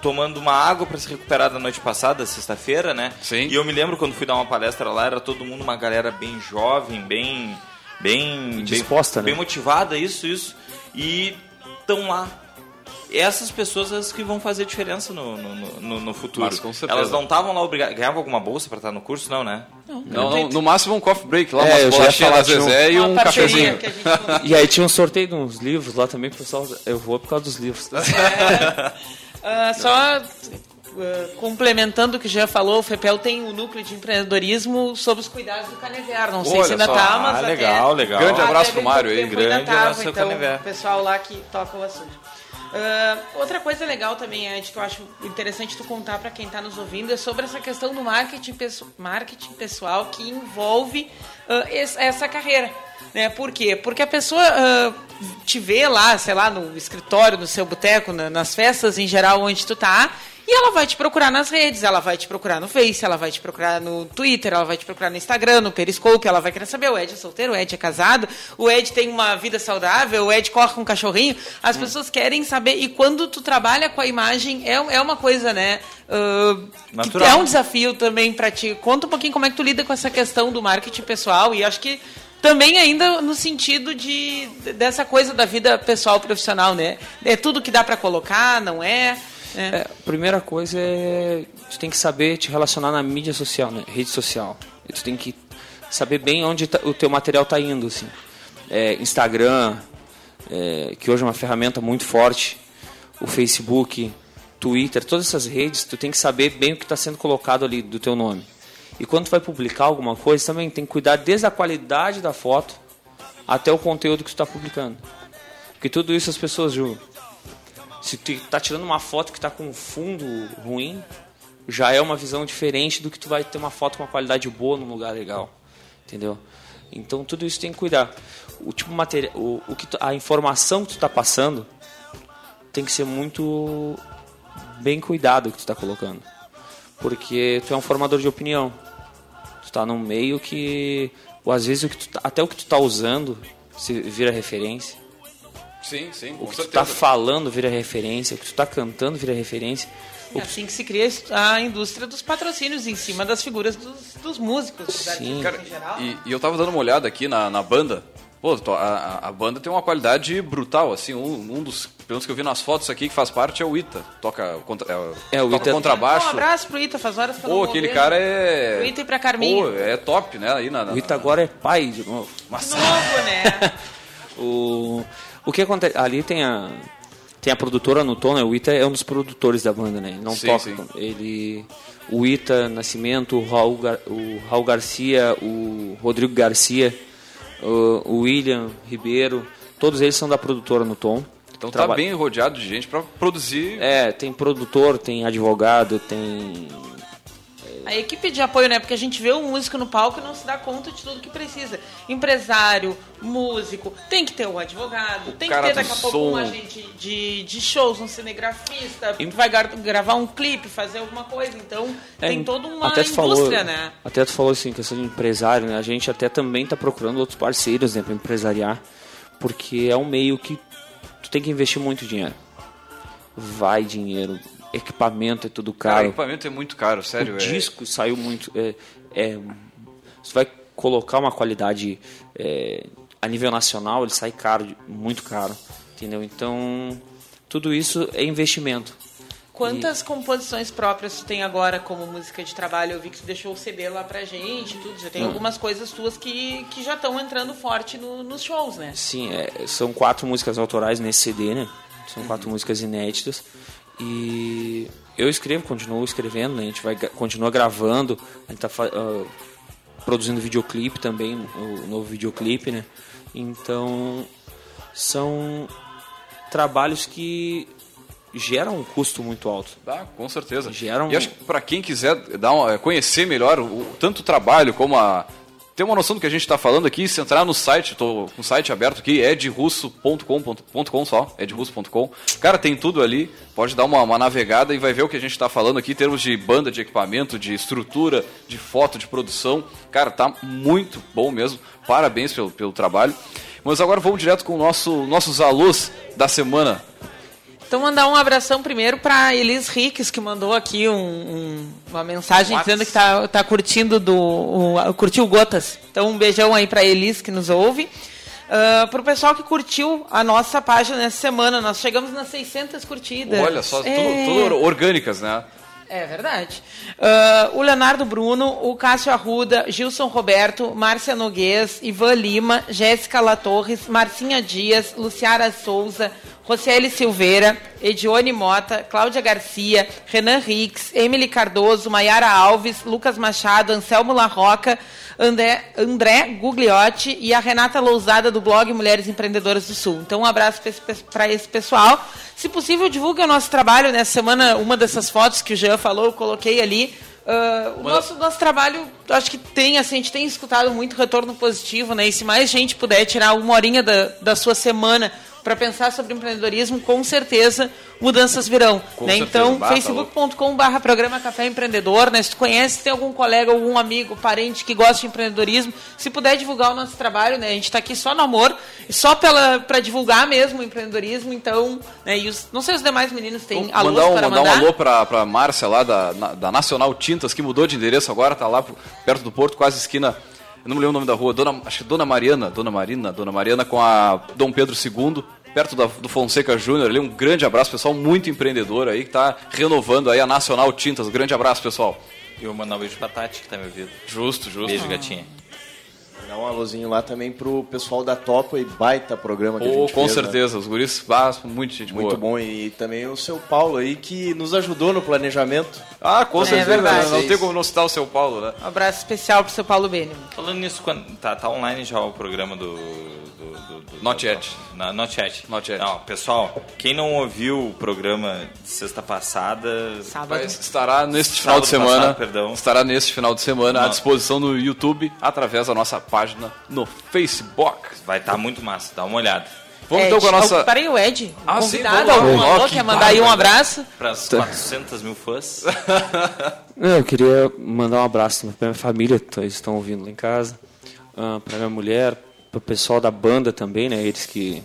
tomando uma água para se recuperar da noite passada, sexta-feira, né? Sim. E eu me lembro quando fui dar uma palestra lá, era todo mundo uma galera bem jovem, bem. bem. Disposta, bem, né? bem motivada, isso, isso. E estão lá. Essas pessoas as que vão fazer diferença no, no, no- no futuro. Mas com certeza. Elas não estavam lá obrigadas. Ganhavam alguma bolsa para estar no curso? Não, né? Não, não, no máximo um coffee break lá, É, umas já bolachinhas da tinha um- Zezé e um cafezinho. gente [laughs] E aí tinha um sorteio de uns livros lá também, pessoal. Eu vou por causa dos livros. [laughs] Ah, só ah, complementando o que Jean falou, o FEPEL tem um núcleo de empreendedorismo sob os cuidados do Canever. Não sei Olha se ainda só. tá, mas Ah, até- legal, legal. Grande abraço pro Mário aí, grande tava, abraço ao então, Canever. o pessoal lá que toca o assunto. Ah, outra coisa legal também, Ed, que eu acho interessante tu contar para quem está nos ouvindo, é sobre essa questão do marketing, marketing pessoal que envolve es- essa carreira. Né? Por quê? Porque a pessoa ah, te vê lá, sei lá, no escritório, no seu boteco, na- nas festas em geral onde tu tá, e ela vai te procurar nas redes, ela vai te procurar no Face, ela vai te procurar no Twitter, ela vai te procurar no Instagram, no Periscope, ela vai querer saber, o Ed é solteiro, o Ed é casado, o Ed tem uma vida saudável, o Ed corre com um cachorrinho. As pessoas querem saber, e quando tu trabalha com a imagem, é, é uma coisa, né? ah, que é um desafio também pra ti. Conta um pouquinho como é que tu lida com essa questão do marketing pessoal, e acho que também ainda no sentido de dessa coisa da vida pessoal profissional, né? É tudo que dá pra colocar, não é? É. É, primeira coisa é tu tem que saber te relacionar na mídia social, né? rede social. E tu tem que saber bem onde tá- o teu material está indo, assim. É, Instagram, é, que hoje é uma ferramenta muito forte, o Facebook, Twitter, todas essas redes, tu tem que saber bem o que está sendo colocado ali do teu nome. E quando vai publicar alguma coisa, também tem que cuidar desde a qualidade da foto até o conteúdo que tu está publicando. Porque tudo isso as pessoas julgam. Se tu tá tirando uma foto que tá com um fundo ruim, já é uma visão diferente do que tu vai ter uma foto com uma qualidade boa num lugar legal. Entendeu? Então tudo isso tem que cuidar. O tipo material, o, o que tu- a informação que tu tá passando tem que ser muito bem cuidado que tu tá colocando. Porque tu é um formador de opinião. Tá num meio que ou às vezes o que tu tá- até o que tu tá usando se vira referência. Sim, sim, O que tu tá falando vira referência, o que tu tá cantando vira referência. É assim que se cria a indústria dos patrocínios em cima das figuras dos, dos músicos, Sim. Cara, em geral. e, e eu tava dando uma olhada aqui na, na banda. Pô, a- a banda tem uma qualidade brutal, assim. Um, um dos, pelo menos que eu vi nas fotos aqui que faz parte é o Ita. Toca, contra, é, É, o toca Ita- contrabaixo. Um abraço pro Ita, faz horas que eu Pô, aquele cara é. Pro Ita e pra Carminha. Pô, é top, né? Aí na, na, O Ita agora é pai de novo. De novo, né? [laughs] O, o que acontece? Ali tem a, tem a produtora no tom, né? O Ita é um dos produtores da banda, né? Ele não Sim, toca. sim. Ele, o Ita Nascimento, o Raul, Gar- o Raul Garcia, o Rodrigo Garcia, o, o William Ribeiro, todos eles são da produtora no tom. Então tá Traba- bem rodeado de gente pra produzir. É, tem produtor, tem advogado, tem A equipe de apoio, né? Porque a gente vê um músico no palco e não se dá conta de tudo que precisa. Empresário, músico, tem que ter um advogado, tem que ter daqui a pouco um agente de, de shows, um cinegrafista, E- que vai gravar um clipe, fazer alguma coisa. Então, É, tem toda uma indústria, falou, né? Até tu falou assim, questão de empresário, né? A gente até também está procurando outros parceiros, né, para empresariar, porque é um meio que tu tem que investir muito dinheiro. Vai dinheiro, equipamento é tudo Cara, caro. equipamento é muito caro, sério. o é- disco saiu muito. É, é, você vai colocar uma qualidade é, a nível nacional, ele sai caro, muito caro, entendeu? Então tudo isso é investimento. Quantas composições próprias tu tem agora como música de trabalho? Eu vi que tu deixou o CD lá pra gente tudo. Já Hum. tem algumas coisas tuas que, que já estão entrando forte no- nos shows, né? Sim, é, são quatro músicas autorais nesse CD, né? São quatro Uhum. músicas inéditas. E eu escrevo, continuo escrevendo, né? A gente vai, continua gravando, a gente tá ah, produzindo videoclipe também, o novo videoclipe, né? Então, são trabalhos que gera um custo muito alto. Tá, com certeza. Gera um- E acho que para quem quiser dar uma- conhecer melhor o, tanto o trabalho como a. Ter uma noção do que a gente está falando aqui, se entrar no site, tô com o site aberto aqui, edrusso.com.com só, edrusso.com. Cara, tem tudo ali, pode dar uma, uma navegada e vai ver o que a gente está falando aqui em termos de banda, de equipamento, de estrutura, de foto, de produção. Cara, tá muito bom mesmo. Parabéns pelo, pelo trabalho. Mas agora vamos direto com o nosso, nossos alôs da semana. Então mandar um abração primeiro para Elis Ricks, que mandou aqui um- um- uma mensagem Whats? dizendo que tá, tá curtindo do. O, curtiu Gotas. Então um beijão aí para Elis que nos ouve. para o pessoal que curtiu a nossa página nessa semana, nós chegamos nas 600 curtidas. Olha só, tudo, É. tudo orgânicas, né? É verdade. Ah, o Leonardo Bruno, o Cássio Arruda, Gilson Roberto, Márcia Noguês, Ivan Lima, Jéssica Latorres, Marcinha Dias, Luciara Souza, Rocieli Silveira, Edione Mota, Cláudia Garcia, Renan Rix, Emily Cardoso, Maiara Alves, Lucas Machado, Anselmo Larroca, André, André Gugliotti e a Renata Lousada do blog Mulheres Empreendedoras do Sul. Então, um abraço para esse pessoal. Se possível, divulgue o nosso trabalho. Nessa semana, uma dessas fotos que o Jean falou, eu coloquei ali. Ah, o nosso, nosso trabalho, acho que tem, assim, a gente tem escutado muito retorno positivo, né? E se mais gente puder tirar uma horinha da, da sua semana para pensar sobre empreendedorismo, com certeza mudanças virão. Né? Então, tá facebook.com.br programa Café Empreendedor, né? Se tu conhece, tem algum colega, algum amigo, parente que gosta de empreendedorismo, se puder divulgar o nosso trabalho, né? A gente está aqui só no amor, só para divulgar mesmo o empreendedorismo, então, né? E os, não sei se os demais meninos têm alô mandar um, para mandar mandar. um alô pra, pra Márcia lá da, na- da Nacional Tintas, que mudou de endereço agora, tá lá perto do Porto, quase esquina. Eu não me lembro o nome da rua, Dona, acho que Dona Mariana, Dona Marina, Dona Mariana com a Dom Pedro II, perto da- do Fonseca Júnior ali. Um grande abraço, pessoal, muito empreendedor aí, que tá renovando aí a Nacional Tintas. Grande abraço, pessoal. E eu vou mandar um beijo pra Tati, que tá me ouvindo. Justo, justo. Beijo, gatinha. Dá um alôzinho lá também pro pessoal da Topa e baita programa que a Oh, gente com fez, né? certeza, os guris, ah, muito gente Muito boa. bom. E também o seu Paulo aí, que nos ajudou no planejamento. Ah, com É certeza, verdade. não tem como não citar o seu Paulo, né? Um abraço especial pro seu Paulo Beni. Falando nisso, quando, tá, tá online já o programa do. do, do, do Not do- yet. Na, not yet. Not yet. Não, pessoal, quem não ouviu o programa de sexta passada. Sábado. Estará neste final de Sábado semana. passado, perdão. Estará neste final de semana à Não. disposição no YouTube, através da nossa página no Facebook. Vai estar muito massa, dá uma olhada. Vamos Ed, então com a nossa. oh, Peraí, o Ed, Ah, sim, convidado, vamos lá. Ó, alô, que quer mandar aí um abraço? Para as 400 mil fãs. [laughs] Eu queria mandar um abraço para minha família, que eles estão ouvindo lá em casa, para minha mulher, para o pessoal da banda também, né? Eles que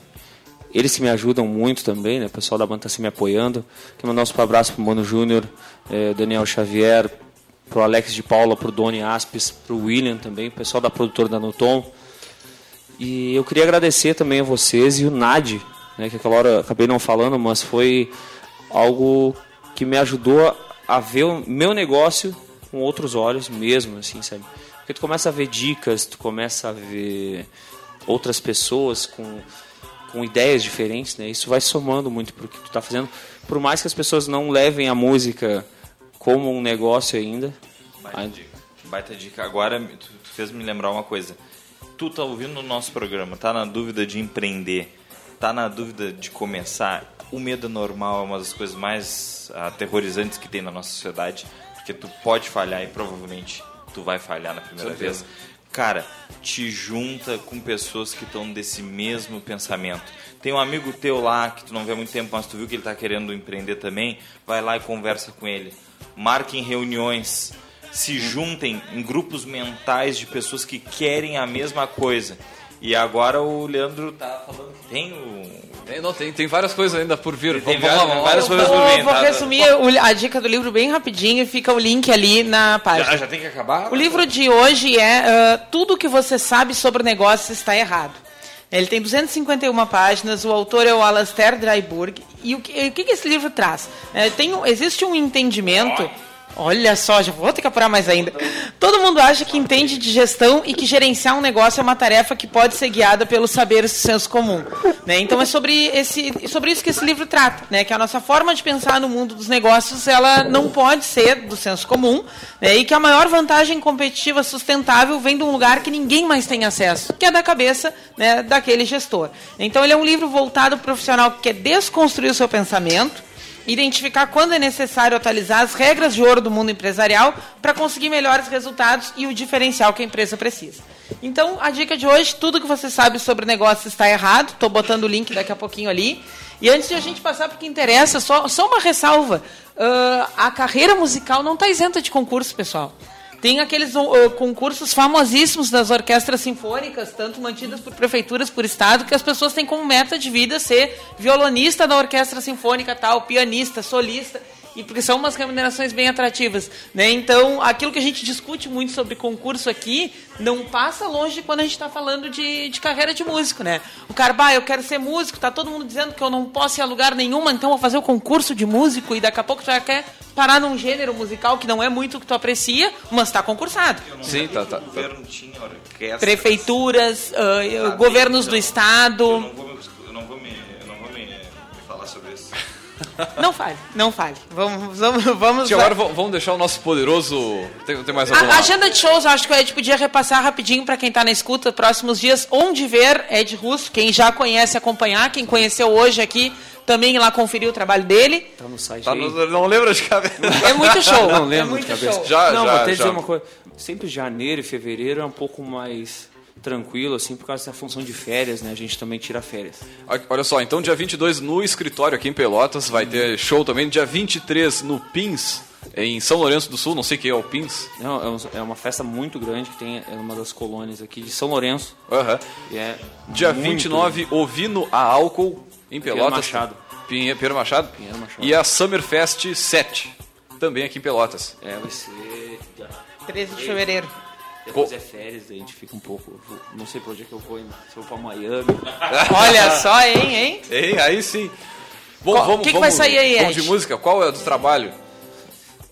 eles que me ajudam muito também, né? O pessoal da banda está se me apoiando. Quero mandar um super abraço pro Mano Júnior, eh, Daniel Xavier, pro Alex de Paula, pro Doni Aspes, pro William também, o pessoal da produtora da Nuton. E eu queria agradecer também a vocês e o Nadi, né, que aquela hora acabei não falando, mas foi algo que me ajudou a ver o meu negócio com outros olhos mesmo, assim, sabe? Porque tu começa a ver dicas, tu começa a ver outras pessoas com, com ideias diferentes, né? Isso vai somando muito pro que tu tá fazendo. Por mais que as pessoas não levem a música como um negócio ainda, Baita ainda- dica. Baita dica. Agora, tu, tu fez me lembrar uma coisa. Tu tá ouvindo o nosso programa, tá na dúvida de empreender, tá na dúvida de começar. O medo normal, é uma das coisas mais aterrorizantes que tem na nossa sociedade, porque tu pode falhar e provavelmente tu vai falhar na primeira vez. Cara, te junta com pessoas que estão desse mesmo pensamento. Tem um amigo teu lá que tu não vê há muito tempo, mas tu viu que ele está querendo empreender também, vai lá e conversa com ele. Marquem reuniões, se juntem em grupos mentais de pessoas que querem a mesma coisa. E agora o Leandro tá falando que tem o Tem, não, tem, tem várias coisas ainda por vir. Tem Vamos, vamos lá, vamos lá. várias coisas Vou, por vir, vou tá? resumir o- a dica do livro bem rapidinho e fica o link ali na página. Já, já tem que acabar? O livro de hoje é ah, Tudo que você sabe sobre negócios está errado. Ele tem 251 páginas, o autor é o Alastair Dryburg. E o que, o que esse livro traz? É, tem existe um entendimento. Olha só, já vou ter que apurar mais ainda. Todo mundo acha que entende de gestão e que gerenciar um negócio é uma tarefa que pode ser guiada pelos saberes do senso comum. Né? Então é sobre, esse, sobre isso que esse livro trata, né? que a nossa forma de pensar no mundo dos negócios ela não pode ser do senso comum né? e que a maior vantagem competitiva sustentável vem de um lugar que ninguém mais tem acesso, que é da cabeça né, daquele gestor. Então ele é um livro voltado para o profissional que quer desconstruir o seu pensamento, identificar quando é necessário atualizar as regras de ouro do mundo empresarial para conseguir melhores resultados e o diferencial que a empresa precisa. Então, a dica de hoje, tudo que você sabe sobre negócio está errado. Estou botando o link daqui a pouquinho ali. E antes de a gente passar para o que interessa, só, só uma ressalva. Uh, a carreira musical não está isenta de concurso, pessoal. Tem aqueles uh, concursos famosíssimos das orquestras sinfônicas, tanto mantidas por prefeituras, por estado, que as pessoas têm como meta de vida ser violonista da orquestra sinfônica tal, pianista, solista e porque são umas remunerações bem atrativas, né? Então, aquilo que a gente discute muito sobre concurso aqui não passa longe quando a gente está falando de, de carreira de músico, né? O cara, bah, eu quero ser músico, tá todo mundo dizendo que eu não posso ir a lugar nenhum, então vou fazer o concurso de músico e daqui a pouco tu já quer parar num gênero musical que não é muito o que tu aprecia, mas está concursado. Sim, tá, tá. governo tinha orquestra. Prefeituras, uh, governos do estado. Vou, me, eu não vou, Não fale, não fale. Vamos, vamos, vamos. Tia, agora vamos deixar o nosso poderoso. Tem, tem mais alguma A agenda de shows, acho que o Ed podia repassar rapidinho para quem está na escuta, próximos dias, onde ver Ed Russo, quem já conhece acompanhar, quem conheceu hoje aqui também ir lá conferir o trabalho dele. Tá no site Tá aí. no- não lembra de cabeça. É muito show. Não é lembro muito de cabeça. show. Já, não, já, vou até já. dizer uma coisa. Sempre janeiro e fevereiro é um pouco mais tranquilo, assim, por causa da função de férias, né? A gente também tira férias. Olha só, então dia 22 no escritório aqui em Pelotas vai ter show também. Dia 23 no Pins, em São Lourenço do Sul, não sei quem é o Pins. Não, é um- é uma festa muito grande que tem é uma das colônias aqui de São Lourenço. Aham. E é Dia muito 29, Ovino a Álcool, em Pelotas. Machado. Pinhe- Pinheiro Machado. Pinheiro Machado. E a Summerfest 7, também aqui em Pelotas. É, vai ser. 13 de fevereiro. Depois Co- é férias, daí a gente fica um pouco. vou- Não sei pra onde é que eu vou ainda. Se eu vou pra Miami. [laughs] Olha só, hein, hein? Hein, aí sim. Bom, Qual- vamos, que que vamos- vai sair aí, Vamos Ed? de música? Qual é o do trabalho?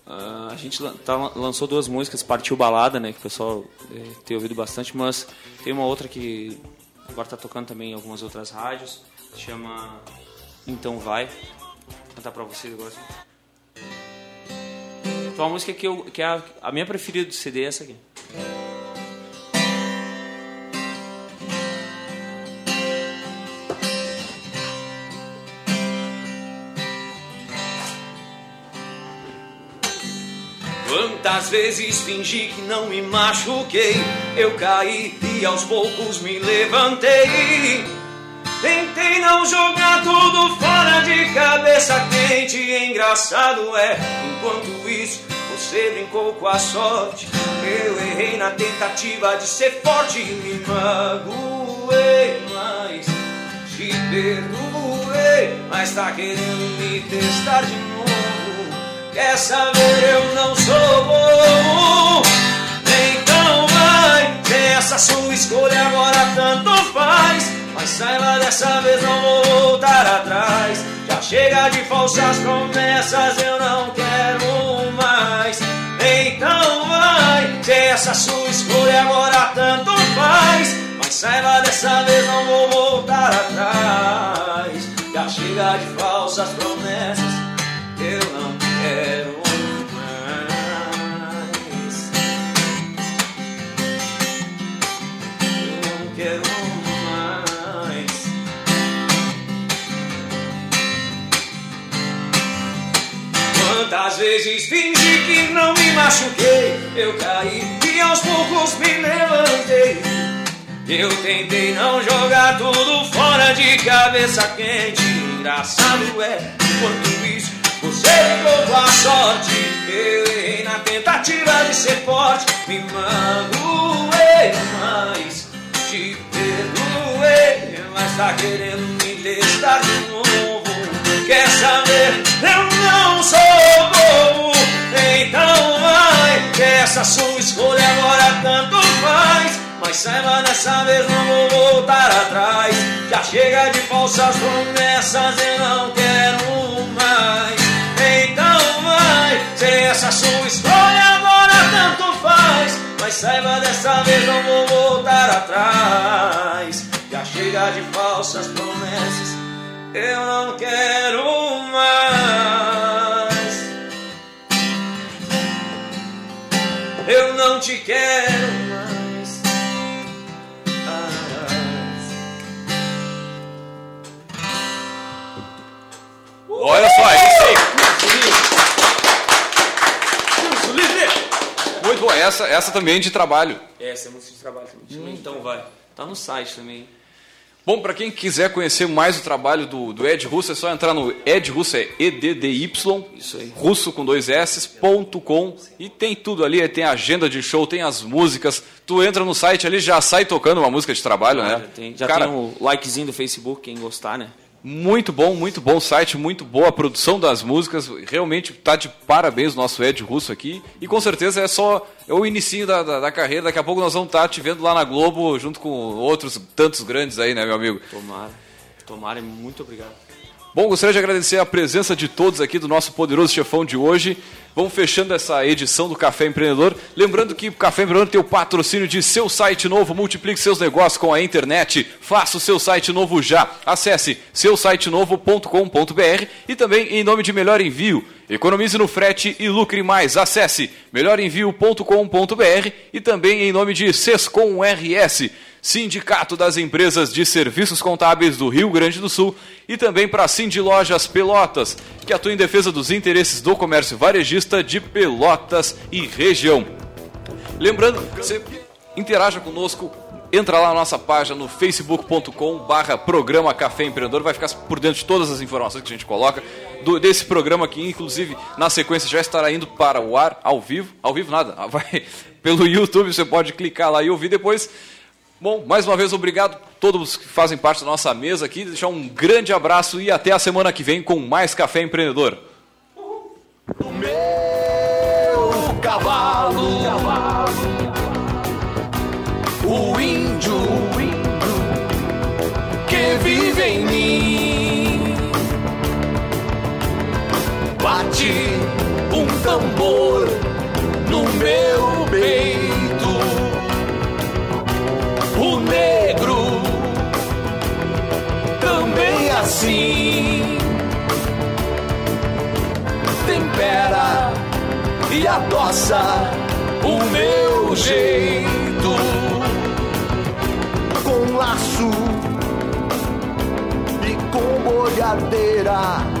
Ah, a gente tá- lançou duas músicas, Partiu Balada, né? Que o pessoal eh, tem ouvido bastante, mas tem uma outra que agora tá tocando também em algumas outras rádios. Chama Então Vai. Vou cantar pra vocês agora. Então, uma música que, eu, que é a, a minha preferida do CD é essa aqui. Quantas vezes fingi que não me machuquei, eu caí e aos poucos me levantei. Tentei não jogar tudo fora de cabeça quente. Engraçado é, enquanto isso você brincou com a sorte. Eu errei na tentativa de ser forte e me magoei, mas te perdoei. Mas tá querendo me testar de novo. Quer saber, eu não sou bom. Então vai, tem essa sua escolha agora tanto faz. Mas saiba dessa vez não vou voltar atrás. Já chega de falsas promessas, eu não quero mais. Então vai, tem essa sua escolha agora tanto faz. Mas saiba dessa vez não vou voltar atrás. Já chega de falsas promessas, vezes fingi que não me machuquei? Eu caí e aos poucos me levantei. Eu tentei não jogar tudo fora de cabeça quente. Engraçado é, enquanto isso, você com a sorte. Eu errei na tentativa de ser forte. Me magoei, mas te perdoei. Mas tá querendo me testar de novo. Quer saber? Eu essa sua escolha agora tanto faz. Mas saiba dessa vez não vou voltar atrás. Já chega de falsas promessas, eu não quero mais. Então vai, se essa sua escolha agora tanto faz. Mas saiba dessa vez não vou voltar atrás. Já chega de falsas promessas, eu não quero mais. eu não te quero mais. Olha só, é isso aí. Muito bom essa, essa também é de trabalho. Essa é música de trabalho também. Hum. Então vai. Tá no site também. Bom, para quem quiser conhecer mais o trabalho do, do Ed Russo, é só entrar no Ed Russo, é EDDY, Isso aí. russo com dois S, ponto com, e tem tudo ali, tem a agenda de show, tem as músicas, tu entra no site ali, já sai tocando uma música de trabalho, Ah, né? já tem, já Cara, tem o likezinho do Facebook, quem gostar, né? Muito bom, muito bom site, muito boa a produção das músicas, realmente tá de parabéns o nosso Ed Russo aqui, e com certeza é só é o inicinho da, da, da carreira, daqui a pouco nós vamos estar te vendo lá na Globo, junto com outros tantos grandes aí, né, meu amigo? Tomara. Tomara muito obrigado. Bom, gostaria de agradecer a presença de todos aqui do nosso poderoso chefão de hoje. Vamos fechando essa edição do Café Empreendedor. Lembrando que o Café Empreendedor tem o patrocínio de seu site novo. Multiplique seus negócios com a internet. Faça o seu site novo já. Acesse seusitenovo.com.br e também em nome de Melhor Envio. Economize no frete e lucre mais. Acesse melhorenvio.com.br e também em nome de Sescom RS. Sindicato das Empresas de Serviços Contábeis do Rio Grande do Sul e também para a Cindy Lojas Pelotas, que atua em defesa dos interesses do comércio varejista de Pelotas e região. Lembrando, você interaja conosco, entra lá na nossa página no facebook.com barra programa Café Empreendedor, vai ficar por dentro de todas as informações que a gente coloca, do- desse programa que inclusive na sequência já estará indo para o ar ao vivo, ao vivo nada, [laughs] vai pelo YouTube, você pode clicar lá e ouvir depois. Bom, mais uma vez obrigado a todos que fazem parte da nossa mesa aqui, deixar um grande abraço e até a semana que vem com mais Café Empreendedor. meu cavalo, o índio assim tempera e adoça o meu jeito com laço e com boiadeira.